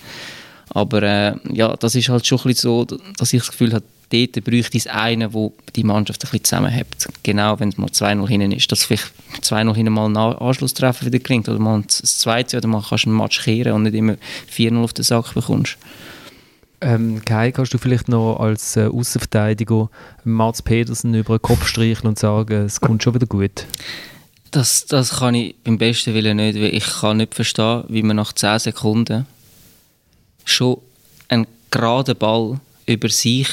Aber äh, ja, das ist halt schon ein bisschen so, dass ich das Gefühl habe, dort bräuchte es einen, der die Mannschaft ein bisschen zusammenhält. Genau, wenn es mal 2-0 hinten ist. Dass vielleicht 2-0 hinten mal einen A- Anschlusstreffer wieder klingt oder mal ein Z- das zweite oder mal kannst du einen Match kehren und nicht immer 4-0 auf den Sack bekommst.
Ähm, Kai, kannst du vielleicht noch als äh, Außenverteidiger Mats Pedersen über den Kopf streicheln und sagen, es kommt schon wieder gut?
Das, das kann ich beim besten Willen nicht, weil ich kann nicht verstehen, wie man nach 10 Sekunden schon einen geraden Ball über sich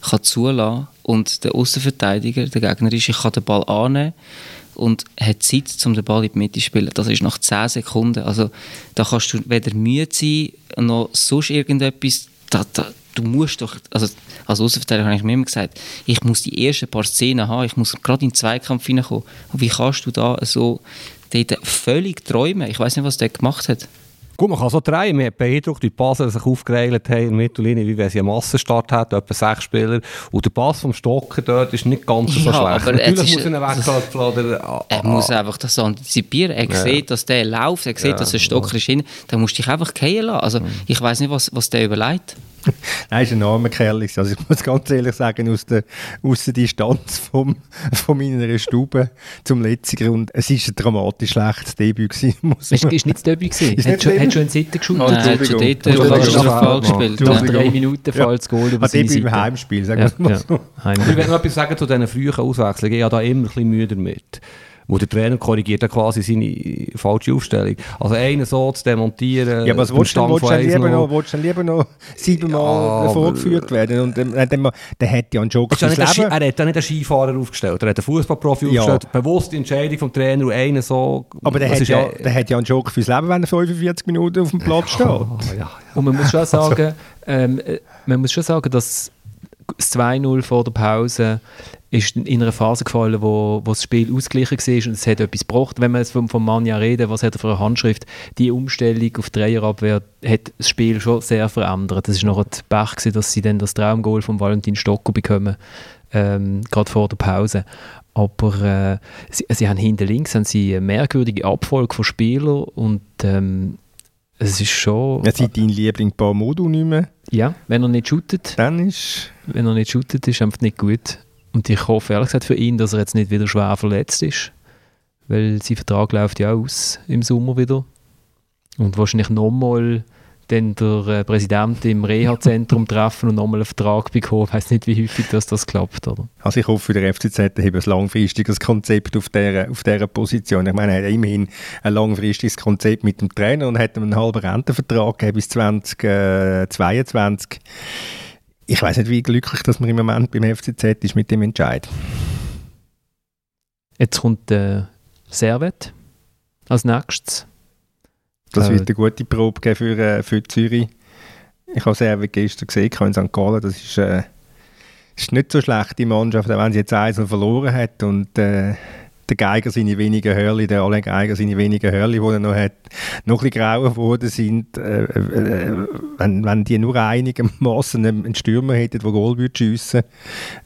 kann zulassen und der Außenverteidiger, der Gegner ist, ich kann den Ball annehmen und hat Zeit, um den Ball in die Mitte zu spielen. Das ist nach 10 Sekunden. Also da kannst du weder müde sein, noch sonst irgendetwas. Da, da, du musst doch, also als Außenverteidiger habe ich mir immer gesagt, ich muss die ersten paar Szenen haben, ich muss gerade in den Zweikampf hineinkommen. Und wie kannst du da so dort völlig träumen? Ich weiß nicht, was der gemacht hat.
Gut, man kann so drehen. Mir hat beeindruckt, wie die Basel sich aufgereilt haben in der Mittellinie, wie wenn sie einen Massenstart hätten, etwa sechs Spieler. Und der Pass vom Stocker dort ist nicht ganz so
Ja,
schlecht. Natürlich muss er ihn wegköpfen oder... ah,
Er
ah,
muss einfach das antizipieren. Er sieht, dass der läuft, er sieht, dass der Stocker ist hin. Dann musst du dich einfach fallen lassen. Also, ich weiß nicht, was, was der überlegt.
Nein, ist ein armer Kerl. Also ich muss ganz ehrlich sagen, aus der, aus der Distanz vom, von meiner Stube zum letzten Grund, es ist ein dramatisch schlechtes Debüt gewesen, muss
Ist, ist nicht das Derby gewesen?
Ist
Hat
nicht
schon, hat schon in Sitten geschaut?
Nein, er hat schon dort
Entschuldigung.
gespielt.
Nach
Ja.
Drei Minuten falls Goal über
Ein
seine
Debüt im
Seite.
Heimspiel, sagen
Ja,
wir es mal
ja.
so.
Ich will noch etwas sagen zu diesen frühen Auswechslungen. Ich habe da immer ein bisschen Mühe damit. Wo der Trainer korrigiert dann quasi seine falsche Aufstellung. Also einen so zu demontieren...
Ja, aber was willst du Willst du lieber
1-0.
noch, willst du lieber noch siebenmal
Ja,
vorgeführt werden? Und dann, dann, dann, dann hat ja ein Joker
ja ein
Leben.
er hat ja nicht einen Skifahrer aufgestellt, er hat einen Fußballprofi
Ja.
aufgestellt. Bewusst die Entscheidung vom Trainer und einen so...
Aber der hat, ja, der hat ja einen Joker fürs Leben, wenn er 45 Minuten auf dem Platz steht.
Ah, ja.
Und man muss schon sagen, ähm, äh, man muss schon sagen, dass das 2-0 vor der Pause ist in einer Phase gefallen, wo, wo das Spiel ausgeglichen war und es hat etwas gebracht. Wenn wir jetzt vom, vom Manja reden, was hat er für eine Handschrift? Die Umstellung auf Dreierabwehr hat das Spiel schon sehr verändert. Das ist noch ein Pech gewesen, dass sie dann das Traumgoal von Valentin Stocker bekommen, ähm, gerade vor der Pause. Aber äh, sie, sie haben hinten links haben sie eine merkwürdige Abfolge von Spielern und ähm, es ist schon...
Ja, seit dein Liebling Modu nicht mehr,
Ja, wenn er nicht shootet,
dann ist...
wenn er nicht shootet, ist einfach nicht gut. Und ich hoffe ehrlich gesagt für ihn, dass er jetzt nicht wieder schwer verletzt ist. Weil sein Vertrag läuft ja aus im Sommer wieder. Und wahrscheinlich nochmal dann der äh, Präsident im Reha-Zentrum treffen und nochmal einen Vertrag bekommen. Ich weiß nicht, wie häufig das, das klappt. Oder?
Also ich hoffe, für den FCZ haben ein langfristiges Konzept auf dieser, auf dieser Position. Ich meine, er hat immerhin ein langfristiges Konzept mit dem Trainer und hat ihm einen halben Rentenvertrag bis 2022. Ich weiß nicht, wie glücklich dass man im Moment beim FCZ ist mit dem Entscheid.
Jetzt kommt äh, Servet als nächstes.
Das
Äh,
wird eine gute Probe geben für, äh, für Zürich. Ich habe es gestern gesehen, ich habe in St. Gallen, das ist, äh, ist nicht so schlecht, die Mannschaft, auch wenn sie jetzt eins verloren hat und äh, der Geiger seine wenigen Hörli, der Alain Geiger seine wenigen Hörli, die er noch hat, noch ein bisschen grauer geworden sind. Äh, äh, wenn, wenn die nur einigermaßen einen Stürmer hätten, der Goal würde schiessen,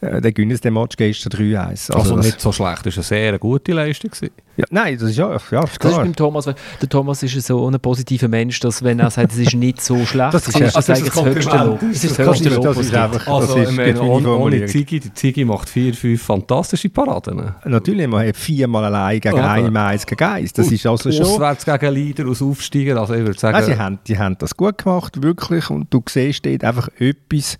äh, dann gewinnen sie den Match gestern 3-1.
Also,
Also,
nicht so schlecht, das war eine sehr gute Leistung. gewesen.
Ja, nein, das ist ja, ja ist
Das ist
klar.
beim Thomas, weil der Thomas ist so ein positiver Mensch, dass wenn er sagt, es ist nicht so schlecht,
Das
das
ist
ist,
ja-
das eigentlich das höchste Lob. Das ist das höchste Lob,
das ist einfach,
Also,
das ist
meine, ohne, ohne. Ziggy, die Ziggy macht vier, fünf fantastische Paraden.
Natürlich, man hat viermal allein gegen
Ja,
einen Eins gegen eins. Das ist also schon...
Auswärts gegen Leader aus Aufsteiger, also ich würde sagen...
Ja, sie, haben, die haben das gut gemacht, wirklich. Und du siehst dort einfach etwas,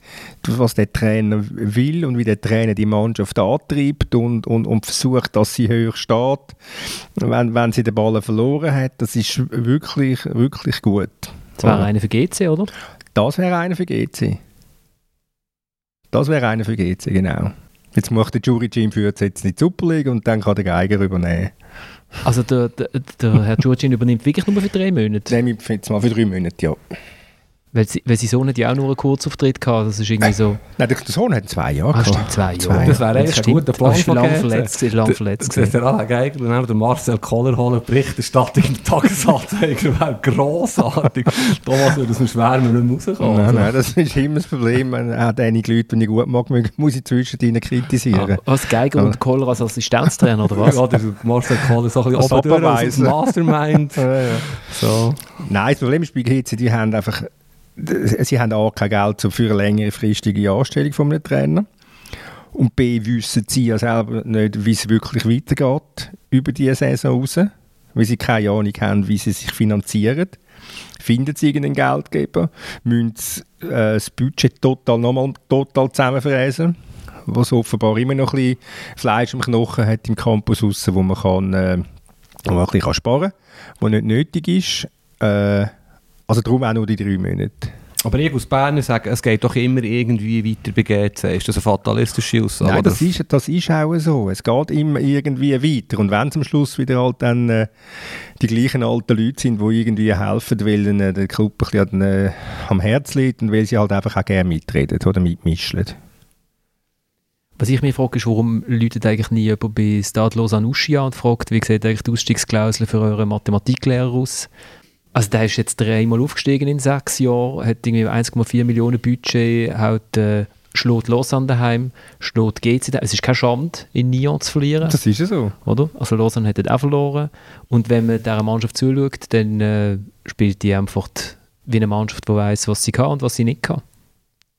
was der Trainer will und wie der Trainer die Mannschaft antreibt und, und, und versucht, dass sie höher steht, wenn, wenn sie den Ball verloren hat. Das ist wirklich, wirklich gut.
Das wäre einer für GC, oder?
Das wäre einer für GC. Das wäre einer für GC, genau. Jetzt macht der Jury Jim für jetzt in die Super League und dann kann der Geiger übernehmen.
Also der, der, der Herr Giorgin übernimmt wirklich nur für drei Monate.
Ich jetzt mal für drei Monate, ja.
Weil, sie, weil sie so nicht ja auch nur einen Kurzauftritt gehabt. Das ist irgendwie so.
Nein, der der Sohn hat zwei Jahre
Ah, stimmt, zwei Jahre.
Das wäre eigentlich ein
stimmt.
guter Plan
Aber ist lang verletzt, ist lang
Der-
verletzt.
Der, der Alain Geiger und dann der Marcel Koller holen Berichterstattung im Tagesanzeiger wäre grossartig. Thomas würde aus dem Schwärmen nicht rauskommen.
Nein, nein, das ist immer das Problem. Wenn auch einige Leute, die ich gut mag, muss ich zwischendrin kritisieren.
Was, Geiger und Koller als Assistenztrainer, oder was?
Ja, der Marcel Koller so ein bisschen
Als
oben. Mastermind.
Ja, ja.
so.
Nein, das Problem ist bei GC, die haben einfach, sie haben A, kein Geld für eine längerfristige Anstellung von einem Trainer. Und B, wissen sie ja selber nicht, wie es wirklich weitergeht über diese Saison raus, weil sie keine Ahnung haben, wie sie sich finanzieren. Finden sie irgendeinen Geldgeber, müssen sie, äh, das Budget total nochmal total zusammenfräsen, was offenbar immer noch ein bisschen Fleisch am Knochen hat im Campus raus, wo man kann, äh, wo man ein bisschen sparen kann, was nicht nötig ist. Äh, also darum auch nur die drei Monate.
Aber ich aus Bern sage, es geht doch immer irgendwie weiter bei GC. Ist das eine fatalistische Aussage?
Nein, das ist, das ist auch so. Es geht immer irgendwie weiter. Und wenn es am Schluss wieder halt dann äh, die gleichen alten Leute sind, die irgendwie helfen, weil äh, der Club ein bisschen an, äh, am Herz liegt und weil sie halt einfach auch gerne mitreden oder mitmischen.
Was ich mich frage, ist, warum läutet eigentlich nie jemand bei Stade Lausanne Uschi an und fragt, wie sieht eigentlich die Ausstiegsklausel für euren Mathematiklehrer aus? Also der ist jetzt dreimal aufgestiegen in sechs Jahren, hat irgendwie 1,4 Millionen Budget, hat äh, schlägt Lausanne daheim, schlägt GC daheim. Es ist keine Schande, in Nyon zu verlieren,
Das ist ja so.
oder? Also Lausanne hat auch verloren. Und wenn man dieser Mannschaft zuschaut, dann äh, spielt die einfach wie eine Mannschaft, die weiß, was sie kann und was sie nicht kann.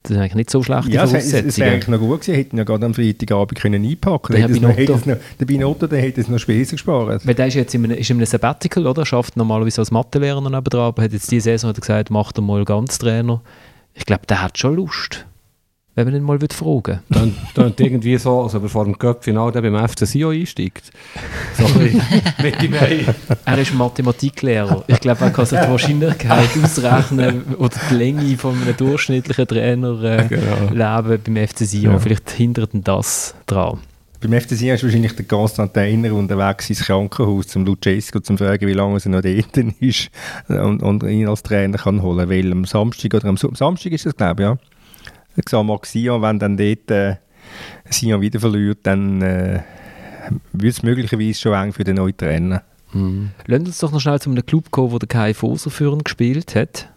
Das sind eigentlich nicht so schlechte
Ja, es, es, es wäre eigentlich noch gut gewesen, hätten ja gerade am Freitagabend können einpacken
Der
können. Der Binotto, der hätte es noch Spesen gespart.
Weil der ist jetzt in einem, ist in einem Sabbatical, oder? Er schafft normalerweise als Mathelehrer nebenan, aber hat jetzt diese Saison hat gesagt, macht er mal ganz Trainer. Ich glaube, der hat schon Lust, wenn man ihn mal würde fragen
Dann, dann irgendwie so, als ob er vor dem Cup-Final dann beim FC Sion einsteigt. So ein bisschen mit dem Mai.
Er ist Mathematiklehrer. Ich glaube, er kann sich die Wahrscheinlichkeit ausrechnen oder die Länge von einem durchschnittlichen Trainer äh,
Genau.
leben beim FC Sion.
Ja.
Vielleicht hindert ihn das dran.
Beim FC Sion ist wahrscheinlich der Constantin unterwegs ins Krankenhaus zum Luchesco zum fragen, wie lange er noch dort ist und, und ihn als Trainer kann holen. Weil am Samstag oder am Samstag ist das, glaube ich, ja. Ich sage mal, Sion, wenn dann dort äh, Sion wieder verliert, dann äh, wird es möglicherweise schon eng für den neuen Trainer.
Lass uns doch noch schnell zu einem Club kommen, wo der Kai Foser ihn gespielt hat.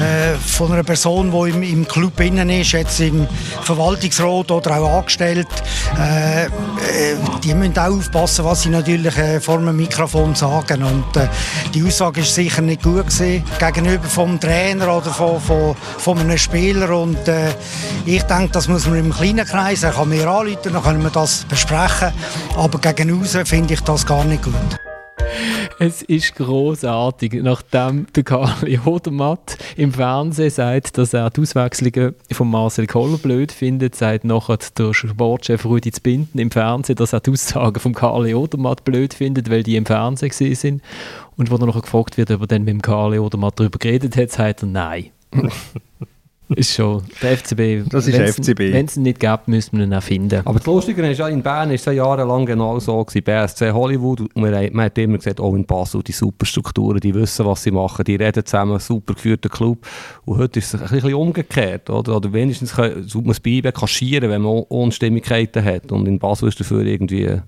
Äh, von einer Person, die im, im Club innen ist, jetzt im Verwaltungsrat oder auch angestellt, äh, äh, die müssen auch aufpassen, was sie natürlich äh, vor dem Mikrofon sagen. Und äh, die Aussage ist sicher nicht gut gewesen, gegenüber vom Trainer oder von, von, von einem Spieler. Und äh, ich denke, das muss man im kleinen Kreis, er kann mir anrufen, dann können wir das besprechen. Aber gegen finde ich das gar nicht gut.
Es ist großartig, nachdem der Karli Odermatt im Fernsehen sagt, dass er die Auswechslungen von Marcel Koller blöd findet, sagt nachher der Sportchef Rudi Zbinden im Fernsehen, dass er die Aussagen von Karli Odermatt blöd findet, weil die im Fernsehen sind. Und wo er nachher gefragt wird, ob er dann mit dem Karli Odermatt darüber geredet hat, sagt er nein. Ist schon. Der FCB.
Das ist
wenn's-
FCB.
Wenn es ihn nicht gäbe, müssten wir ihn erfinden.
Aber das Lustige ist ja, in Bern ist es ja jahrelang genau so gewesen, BSC Hollywood, und man, hat- man hat immer gesagt, oh in Basel, die Superstrukturen, die wissen, was sie machen, die reden zusammen, super geführter Club. Und heute ist es ein bisschen umgekehrt, oder? Oder wenigstens kann- sollte man es bei IB kaschieren, wenn man Unstimmigkeiten hat. Und in Basel ist dafür irgendwie,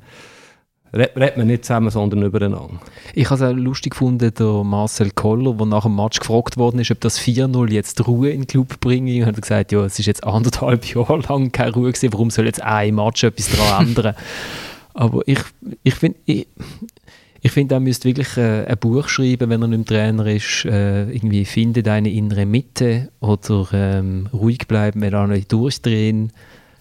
redet man nicht zusammen, sondern übereinander.
Ich habe es auch lustig gefunden, der Marcel Koller, der nach dem Match gefragt worden ist, ob das 4-0 jetzt Ruhe in den Club bringe. Und hat er gesagt, ja, es ist jetzt anderthalb Jahre lang keine Ruhe gewesen, warum soll jetzt ein Match etwas daran ändern? Aber ich, ich finde, ich, ich finde, er müsste wirklich äh, ein Buch schreiben, wenn er nicht Trainer ist. Äh, irgendwie findet eine innere Mitte oder ähm, ruhig bleiben, wenn alle durchdrehen.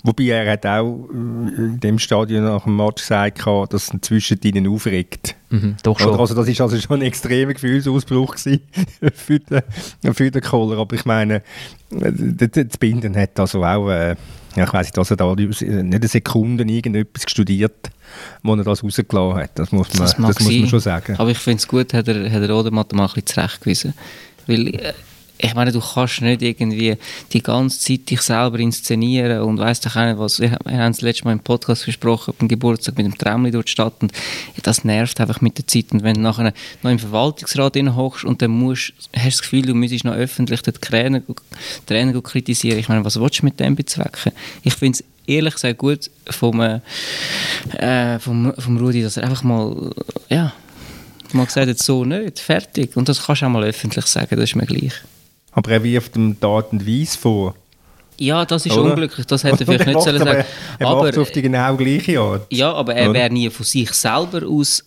Wobei er hat auch äh, in dem Stadion nach dem Match gesagt, gehabt, dass es zwischen ihnen aufregt.
Mhm, doch schon.
Also das ist also schon ein extremer Gefühlsausbruch für den, für den Kohler. Aber ich meine, äh, das Binden hat also auch, äh, ich weiss nicht, dass er da nicht eine Sekunde irgendetwas studiert, wo er das rausgelassen hat. Das muss man,
Das
das muss man schon sagen.
Aber ich finde es gut, hat er, hat er Odermatt mal ein bisschen zurechtgewiesen. Weil, äh, ich meine, du kannst nicht irgendwie die ganze Zeit dich selber inszenieren und weißt doch auch nicht was. Wir, haben es letztes Mal im Podcast besprochen, beim Geburtstag mit dem durch die Stadt und das nervt einfach mit der Zeit. Und wenn du nachher noch im Verwaltungsrat hockst und dann musst, hast du das Gefühl, du müsstest noch öffentlich den Trainer, Trainer kritisieren. Ich meine, was willst du mit dem bezwecken? Ich finde es ehrlich gesagt gut vom, äh, vom, vom Rudi, dass er einfach mal, ja, mal gesagt hat, so nicht, fertig. Und das kannst du auch mal öffentlich sagen, das ist mir gleich.
Aber er wirft ihm die Art und Weise vor.
Ja, das ist
Oder?
unglücklich, das hätte er vielleicht nicht sollen sagen.
Er
Aber,
auf die genau gleiche Art.
ja, aber er wäre nie von sich selber aus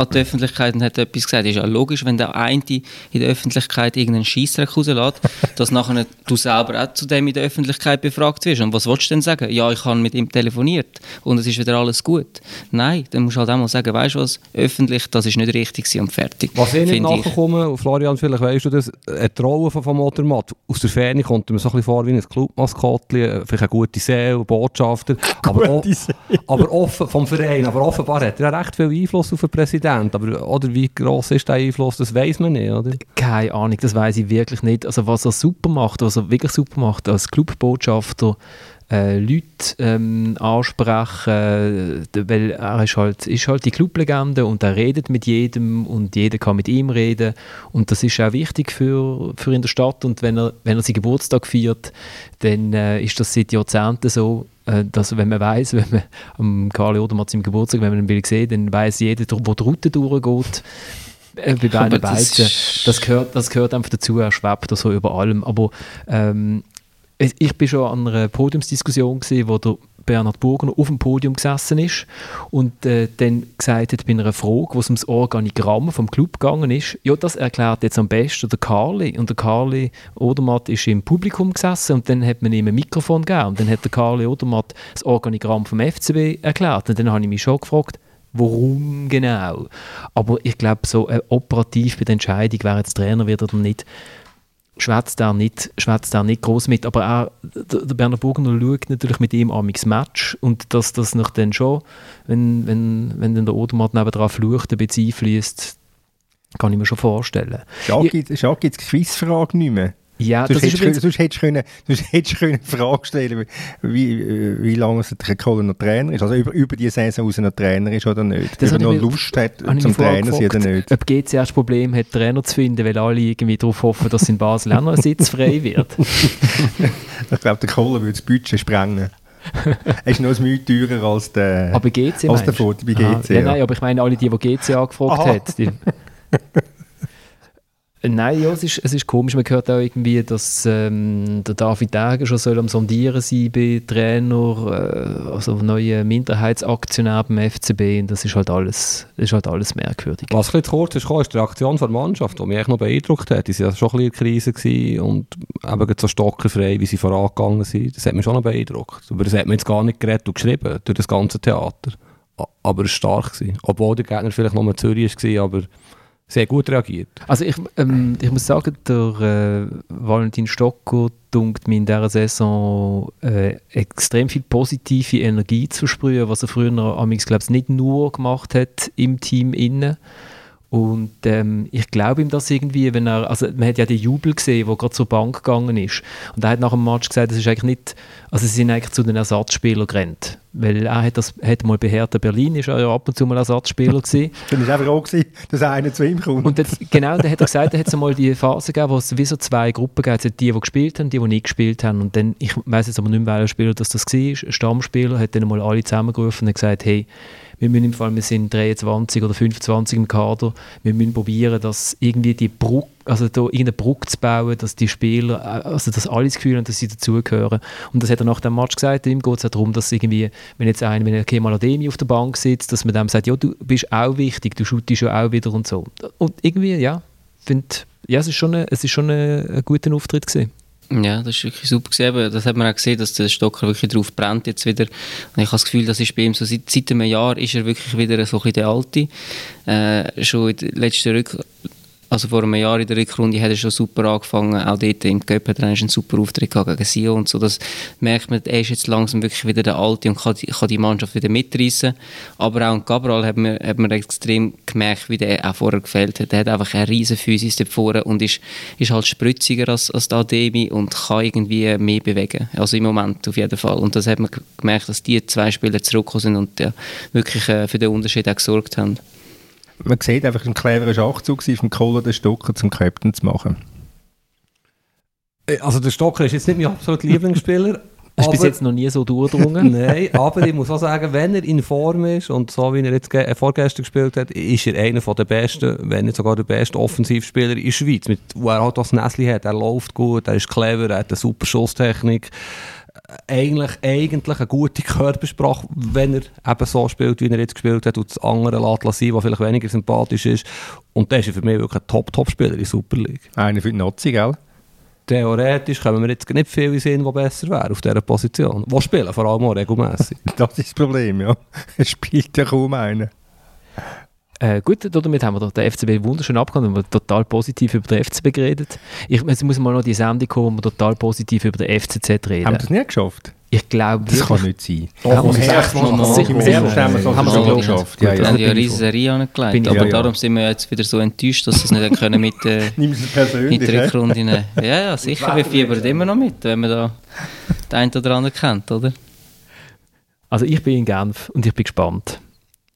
an die Öffentlichkeit und hat etwas gesagt. Ist ja logisch, wenn der eine in der Öffentlichkeit irgendeinen Scheissdreck rauslässt, dass nachher du selber auch zu dem in der Öffentlichkeit befragt wirst. Und was willst du denn sagen? Ja, ich habe mit ihm telefoniert und es ist wieder alles gut. Nein, dann musst du halt auch mal sagen, weißt du was, öffentlich, das ist nicht richtig und fertig.
Was ich nicht nachkomme, und Florian, vielleicht weißt du das, eine Rolle von, von Odermatt, aus der Ferne kommt er mir so ein bisschen vor wie ein Clubmaskottchen, vielleicht eine gute Seele, ein Botschafter, aber, aber offen vom Verein, aber offenbar hat er recht viel Einfluss auf den Präsidenten, aber oder wie gross ist der Einfluss, das weiß man nicht, oder?
Keine Ahnung, das weiß ich wirklich nicht. Also was er super macht, was er wirklich super macht als Clubbotschafter, äh, Leute ähm, ansprechen, äh, weil er ist halt, ist halt die Clublegende und er redet mit jedem und jeder kann mit ihm reden und das ist auch wichtig für, für in der Stadt und wenn er, wenn er seinen Geburtstag feiert, dann äh, ist das seit Jahrzehnten so, dass wenn man weiß, wenn man am Karl Odermatt seinem Geburtstag, wenn man ihn will sehen, dann weiß jeder, wo die Route durchgeht. Äh, bei beiden
ist-
Das gehört, das gehört einfach dazu, er schwebt so über allem. Aber ähm, ich bin schon an einer Podiumsdiskussion gesehen, wo der Bernhard Burgner auf dem Podium gesessen ist und äh, dann gesagt hat bei einer Frage, wo es ums Organigramm vom Club gegangen ist, ja, das erklärt jetzt am besten der Carli. Und der Carli Odermatt ist im Publikum gesessen und dann hat man ihm ein Mikrofon gegeben und dann hat der Carli Odermatt das Organigramm vom FCB erklärt. Und dann habe ich mich schon gefragt, warum genau. Aber ich glaube, so äh, operativ bei der Entscheidung, wer jetzt Trainer wird oder nicht, schwätzt er nicht, schwätzt er nicht groß mit. Aber auch der, Berner Burgner schaut natürlich mit ihm amix Match und dass das noch dann schon, wenn, wenn, wenn dann der Odermatt nebendran flucht, ein bisschen einfließt, kann ich mir schon vorstellen.
Schade
Ja.
gibt es die Quizfrage nicht mehr.
Ja,
Sonst
das ist
hättest,
übrigens,
du- sonst hättest können, sonst hättest du können Frage stellen wie, wie lange der Kohler noch Trainer ist. Also über, über die Saison aus noch Trainer ist oder nicht.
Das
Ob er noch Lust hat zum Trainer sein oder
gefragt,
nicht.
ob GC erst Problem hat, Trainer zu finden, weil alle irgendwie darauf hoffen, dass in Basel auch noch ein Sitz frei wird.
Ich glaube, der Kohler würde das Budget sprengen. er ist noch ein Mühe teurer als der,
Aber GC
als der? Vorteil bei. GC.
Ja,
ja.
nein, aber ich meine alle die, die GC angefragt
Aha.
hat. Die Nein, ja, es ist, es ist komisch. Man hört auch irgendwie, dass ähm, der David Degen schon soll am Sondieren sein bei Trainer, äh, also neue Minderheitsaktionär beim FCB. Und das ist halt alles, ist halt alles merkwürdig.
Was ein bisschen zu kurz ist, gekommen, ist die Reaktion der Mannschaft, die mich echt noch beeindruckt hat. Die waren ja schon ein bisschen in Krise und eben so stockerfrei, wie sie vorangegangen sind. Das hat mich schon noch beeindruckt. Aber das hat man jetzt gar nicht geredet und geschrieben durch das ganze Theater. Aber es war stark. Gewesen. Obwohl der Gegner vielleicht nur in Zürich war, aber sehr gut reagiert.
Also ich, ähm, ich muss sagen, der äh, Valentin Stocker dunkt mir in dieser Saison äh, extrem viel positive Energie zu sprühen, was er früher amigs glaube ich nicht nur gemacht hat im Team innen. Und ähm, ich glaube ihm das irgendwie, wenn er, also man hat ja den Jubel gesehen, wo gerade zur Bank gegangen ist. Und er hat nach dem Match gesagt, es ist eigentlich nicht, also sie sind eigentlich zu den Ersatzspielern gerannt. Weil er hat das, hat mal bei Hertha Berlin, ist er ja ab und zu mal Ersatzspieler gewesen.
Dann war einfach auch, gewesen, dass einer zu ihm kommt.
Und jetzt, genau, dann hat er gesagt, da hat es mal die Phase gegeben, wo es wie so zwei Gruppen gab. Die, die gespielt haben, die, die nicht gespielt haben. Und dann, ich weiß jetzt aber nicht mehr, welcher Spieler das, das war, ein Stammspieler, hat dann mal alle zusammengerufen und gesagt, hey, wir müssen im Fall, wir sind 23 oder 25 im Kader, wir müssen probieren, dass irgendwie die Brücke, also da irgendeine Brücke zu bauen, dass die Spieler, äh, also dass alle das Gefühl haben, dass sie dazugehören. Und das hat er nach dem Match gesagt, ihm geht es auch darum, dass irgendwie, wenn jetzt einer, wenn Kemal Ademi auf der Bank sitzt, dass man dem sagt, ja, du bist auch wichtig, du shootest ja auch wieder und so. Und irgendwie, ja, finde, ja, es ist schon, ein, es ist schon ein, ein guter Auftritt gewesen.
Ja, das ist wirklich super gewesen. Das hat man auch gesehen, dass der Stocker wirklich drauf brennt jetzt wieder. Und ich habe das Gefühl, das ist bei ihm so seit, seit einem Jahr ist er wirklich wieder so ein bisschen der Alte. Äh, schon in der letzten Rück also vor einem Jahr in der Rückrunde hat er schon super angefangen. Auch dort im Cup hat er einen super Auftritt gegen Sio und so. Das merkt man, er ist jetzt langsam wirklich wieder der Alte und kann, kann die Mannschaft wieder mitreißen. Aber auch in Cabral hat man, hat man extrem gemerkt, wie der auch vorher gefällt hat. Er hat einfach eine riesen Physis dort vorne und ist, ist halt spritziger als, als der Ademi und kann irgendwie mehr bewegen. Also im Moment auf jeden Fall. Und das hat man gemerkt, dass die zwei Spieler zurückgekommen sind und ja, wirklich äh, für den Unterschied auch gesorgt haben
man sieht einfach einen cleveren Schachzug vom Kohler den Stocker zum Captain zu machen.
Äh, also der Stocker ist jetzt nicht mein absoluter Lieblingsspieler.
Ist bis jetzt noch nie so durchgedrungen.
Nein, aber ich muss auch sagen, wenn er in Form ist und so wie er jetzt äh, vorgestern gespielt hat, ist er einer der besten, wenn nicht sogar der beste Offensivspieler in der Schweiz, mit, wo er halt das Näsli hat. Er läuft gut, er ist clever, er hat eine super Schusstechnik eigentlich, eigentlich eine gute Körpersprache, wenn er eben so spielt, wie er jetzt gespielt hat, und das andere lässt sein, was vielleicht weniger sympathisch ist. Und der ist für mich wirklich ein Top-Top-Spieler in der Super League.
Einer für die Nazi, gell?
Theoretisch kommen wir jetzt nicht viele sehen, die besser wären auf dieser Position. Die spielen vor allem auch regelmässig.
das ist das Problem, ja. Es spielt ja kaum einer.
Äh, gut, damit haben wir den FCB wunderschön abgehandelt. Wir haben total positiv über den FCB geredet. Ich, es muss mal noch die Sendung kommen, wo wir total positiv über den FCZ reden.
Haben wir das nicht geschafft?
Ich glaube
Das kann nicht sein.
Doch, ja, im Herbst haben wir
es
haben
wir geschafft.
Ja, ja. haben ja eine riesige Serie angelegt. Aber ja, darum sind wir jetzt wieder so enttäuscht, dass sie es nicht können mit, äh, mit der Rückrunde nehmen Ja, ja, sicher. Wir fiebern immer noch mit, wenn man da den einen oder anderen kennt, oder?
Also ich bin in Genf und ich bin gespannt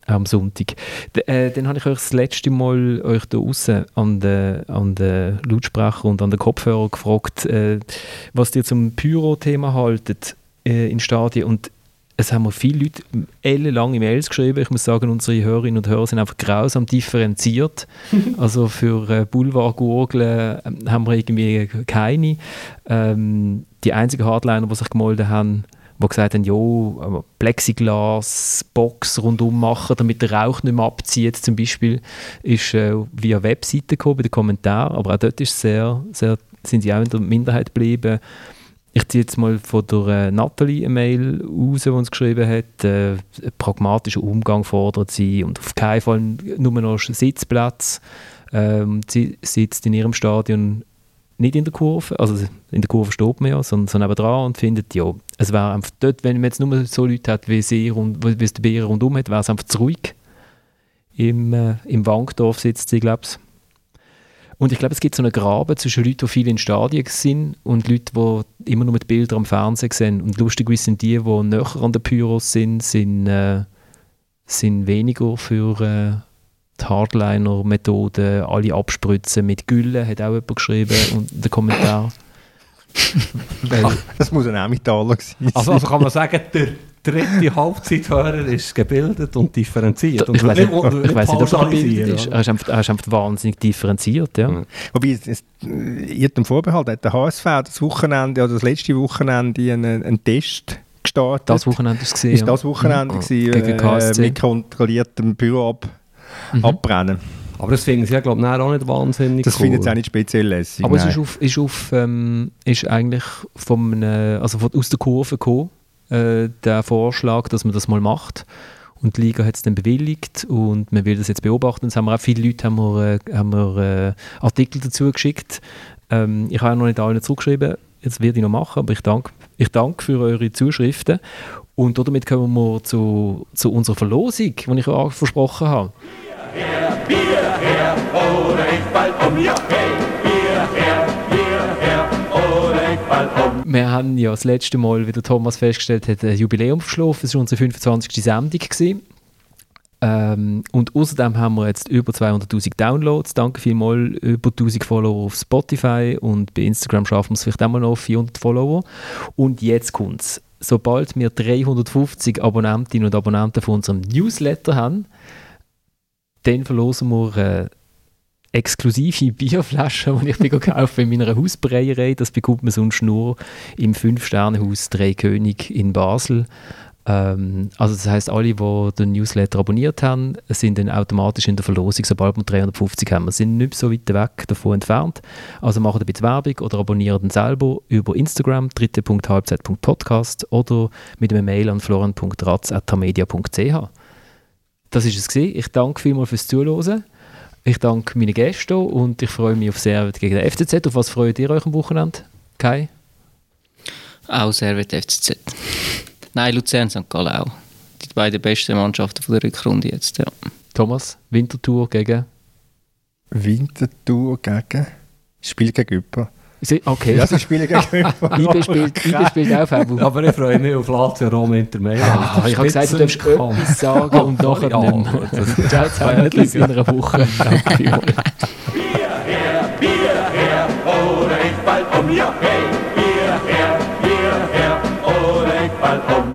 am Sonntag. D äh, dann habe ich euch das letzte Mal euch da außen an den, an den Lautsprecher und an den Kopfhörer gefragt, äh, was ihr zum Pyro-Thema haltet äh, in Stadien und es haben mir viele Leute ellenlange Mails geschrieben. Ich muss sagen, unsere Hörerinnen und Hörer sind einfach grausam differenziert. also für äh, Boulevard-Gurgeln äh, haben wir irgendwie keine. Ähm, die einzigen Hardliner, die sich gemeldet haben, die gesagt haben, ja, Plexiglas, Box rundum machen, damit der Rauch nicht mehr abzieht, zum Beispiel, ist äh, via Webseite gekommen, bei den Kommentaren, aber auch dort ist sehr, sehr, sind sie auch in der Minderheit geblieben. Ich ziehe jetzt mal von der äh, Nathalie eine Mail raus, die uns geschrieben hat, äh, pragmatischer Umgang fordert sie und auf keinen Fall nur noch Sitzplatz. Ähm, sie sitzt in ihrem Stadion nicht in der Kurve, also in der Kurve steht man ja, sondern, sondern dran und findet, ja, es wäre einfach dort, wenn man jetzt nur so Leute hat, wie sie und wie es der Bären rundum hat, wäre es einfach zu ruhig. Im, äh, im Wankdorf sitzt sie, glaube ich. Und ich glaube, es gibt so einen Graben zwischen Leuten, die viel in Stadien sind und Leuten, die immer nur mit Bildern am Fernsehen sehen. Und lustigerweise sind die, die näher an den Pyros sind, sind, äh, sind weniger für... Äh, die Hardliner-Methode, alle abspritzen mit Gülle, hat auch jemand geschrieben und der Kommentar.
Ach, das muss ein Emmentaler sein.
Also, also kann man sagen, der dritte Halbzeithörer ist gebildet und differenziert. Und
ich weiß nicht, ich weiss nicht ob er gebildet ist. Er ist, einfach, er ist einfach wahnsinnig differenziert. Ja. Mhm.
Wobei, es, ihr dem Vorbehalt hat der HSV das Wochenende oder das letzte Wochenende einen, einen Test gestartet.
Das Wochenende ist gesehen.
Ist das Wochenende mhm. gewesen, Gegen KSC. Äh, mit kontrolliertem Büro ab mhm. abbrennen.
Aber das finden sie ja, glaube ich, auch nicht wahnsinnig
Das cool. finden sie auch nicht speziell lässig.
Aber nein. es ist, auf, ist, auf, ähm, ist eigentlich vom, äh, also von, aus der Kurve gekommen, äh, der Vorschlag, dass man das mal macht. Und die Liga hat es dann bewilligt und man will das jetzt beobachten. Jetzt haben wir auch viele Leute haben wir, äh, haben wir, äh, Artikel dazu geschickt. Ähm, ich habe noch nicht allen zurückgeschrieben, jetzt werde ich noch machen, aber ich danke, ich danke für eure Zuschriften. Und damit kommen wir zu, zu unserer Verlosung, die ich auch versprochen habe. Wir haben ja das letzte Mal, wie der Thomas festgestellt hat, ein Jubiläum verschlafen. Es war unsere 25. Sendung. Ähm, und außerdem haben wir jetzt über 200'000 Downloads. Danke vielmals, über 1000 Follower auf Spotify und bei Instagram schaffen wir es vielleicht auch mal noch auf 400 Follower. Und jetzt kommt es. Sobald wir 350 Abonnentinnen und Abonnenten von unserem Newsletter haben, dann verlosen wir äh, exklusive Bierflaschen, die ich mir gekauft in meiner Hausbreierei. Das bekommt man sonst nur im 5-Sterne-Haus Drei König in Basel. Ähm, also das heißt, alle, die den Newsletter abonniert haben, sind dann automatisch in der Verlosung, sobald wir 350 haben. Wir sind nicht so weit weg davon entfernt. Also macht ein bisschen Werbung oder abonniert ihn selber über Instagram, dritte.halbzeit.podcast oder mit einem Mail an florian.ratz.media.ch. Das ist es gewesen. Ich danke vielmals fürs Zuhören. Ich danke meinen Gästen und ich freue mich auf Servet gegen den FCZ. Auf was freut ihr euch am Wochenende? Kai?
Auch Servet FCZ. Nein, Luzern, St. Gallen auch. Die beiden besten Mannschaften von der Rückrunde jetzt, ja.
Thomas, Wintertour gegen?
Wintertour gegen. Spiel gegen Jüpper.
Okay.
Ja, sie spielen gegen.
IB spielt, IB spielt auch Fabel.
Aber ich freue mich auf Lazio Rom Inter Mailand.
Ah, ich habe gesagt, du darfst etwas sagen und nachher
Ja,
nicht mehr.
das-
Ciao zusammen, bis in einer Woche. Danke vielmals.
Bier her, Bier her, oder ich fall um, ja, hey,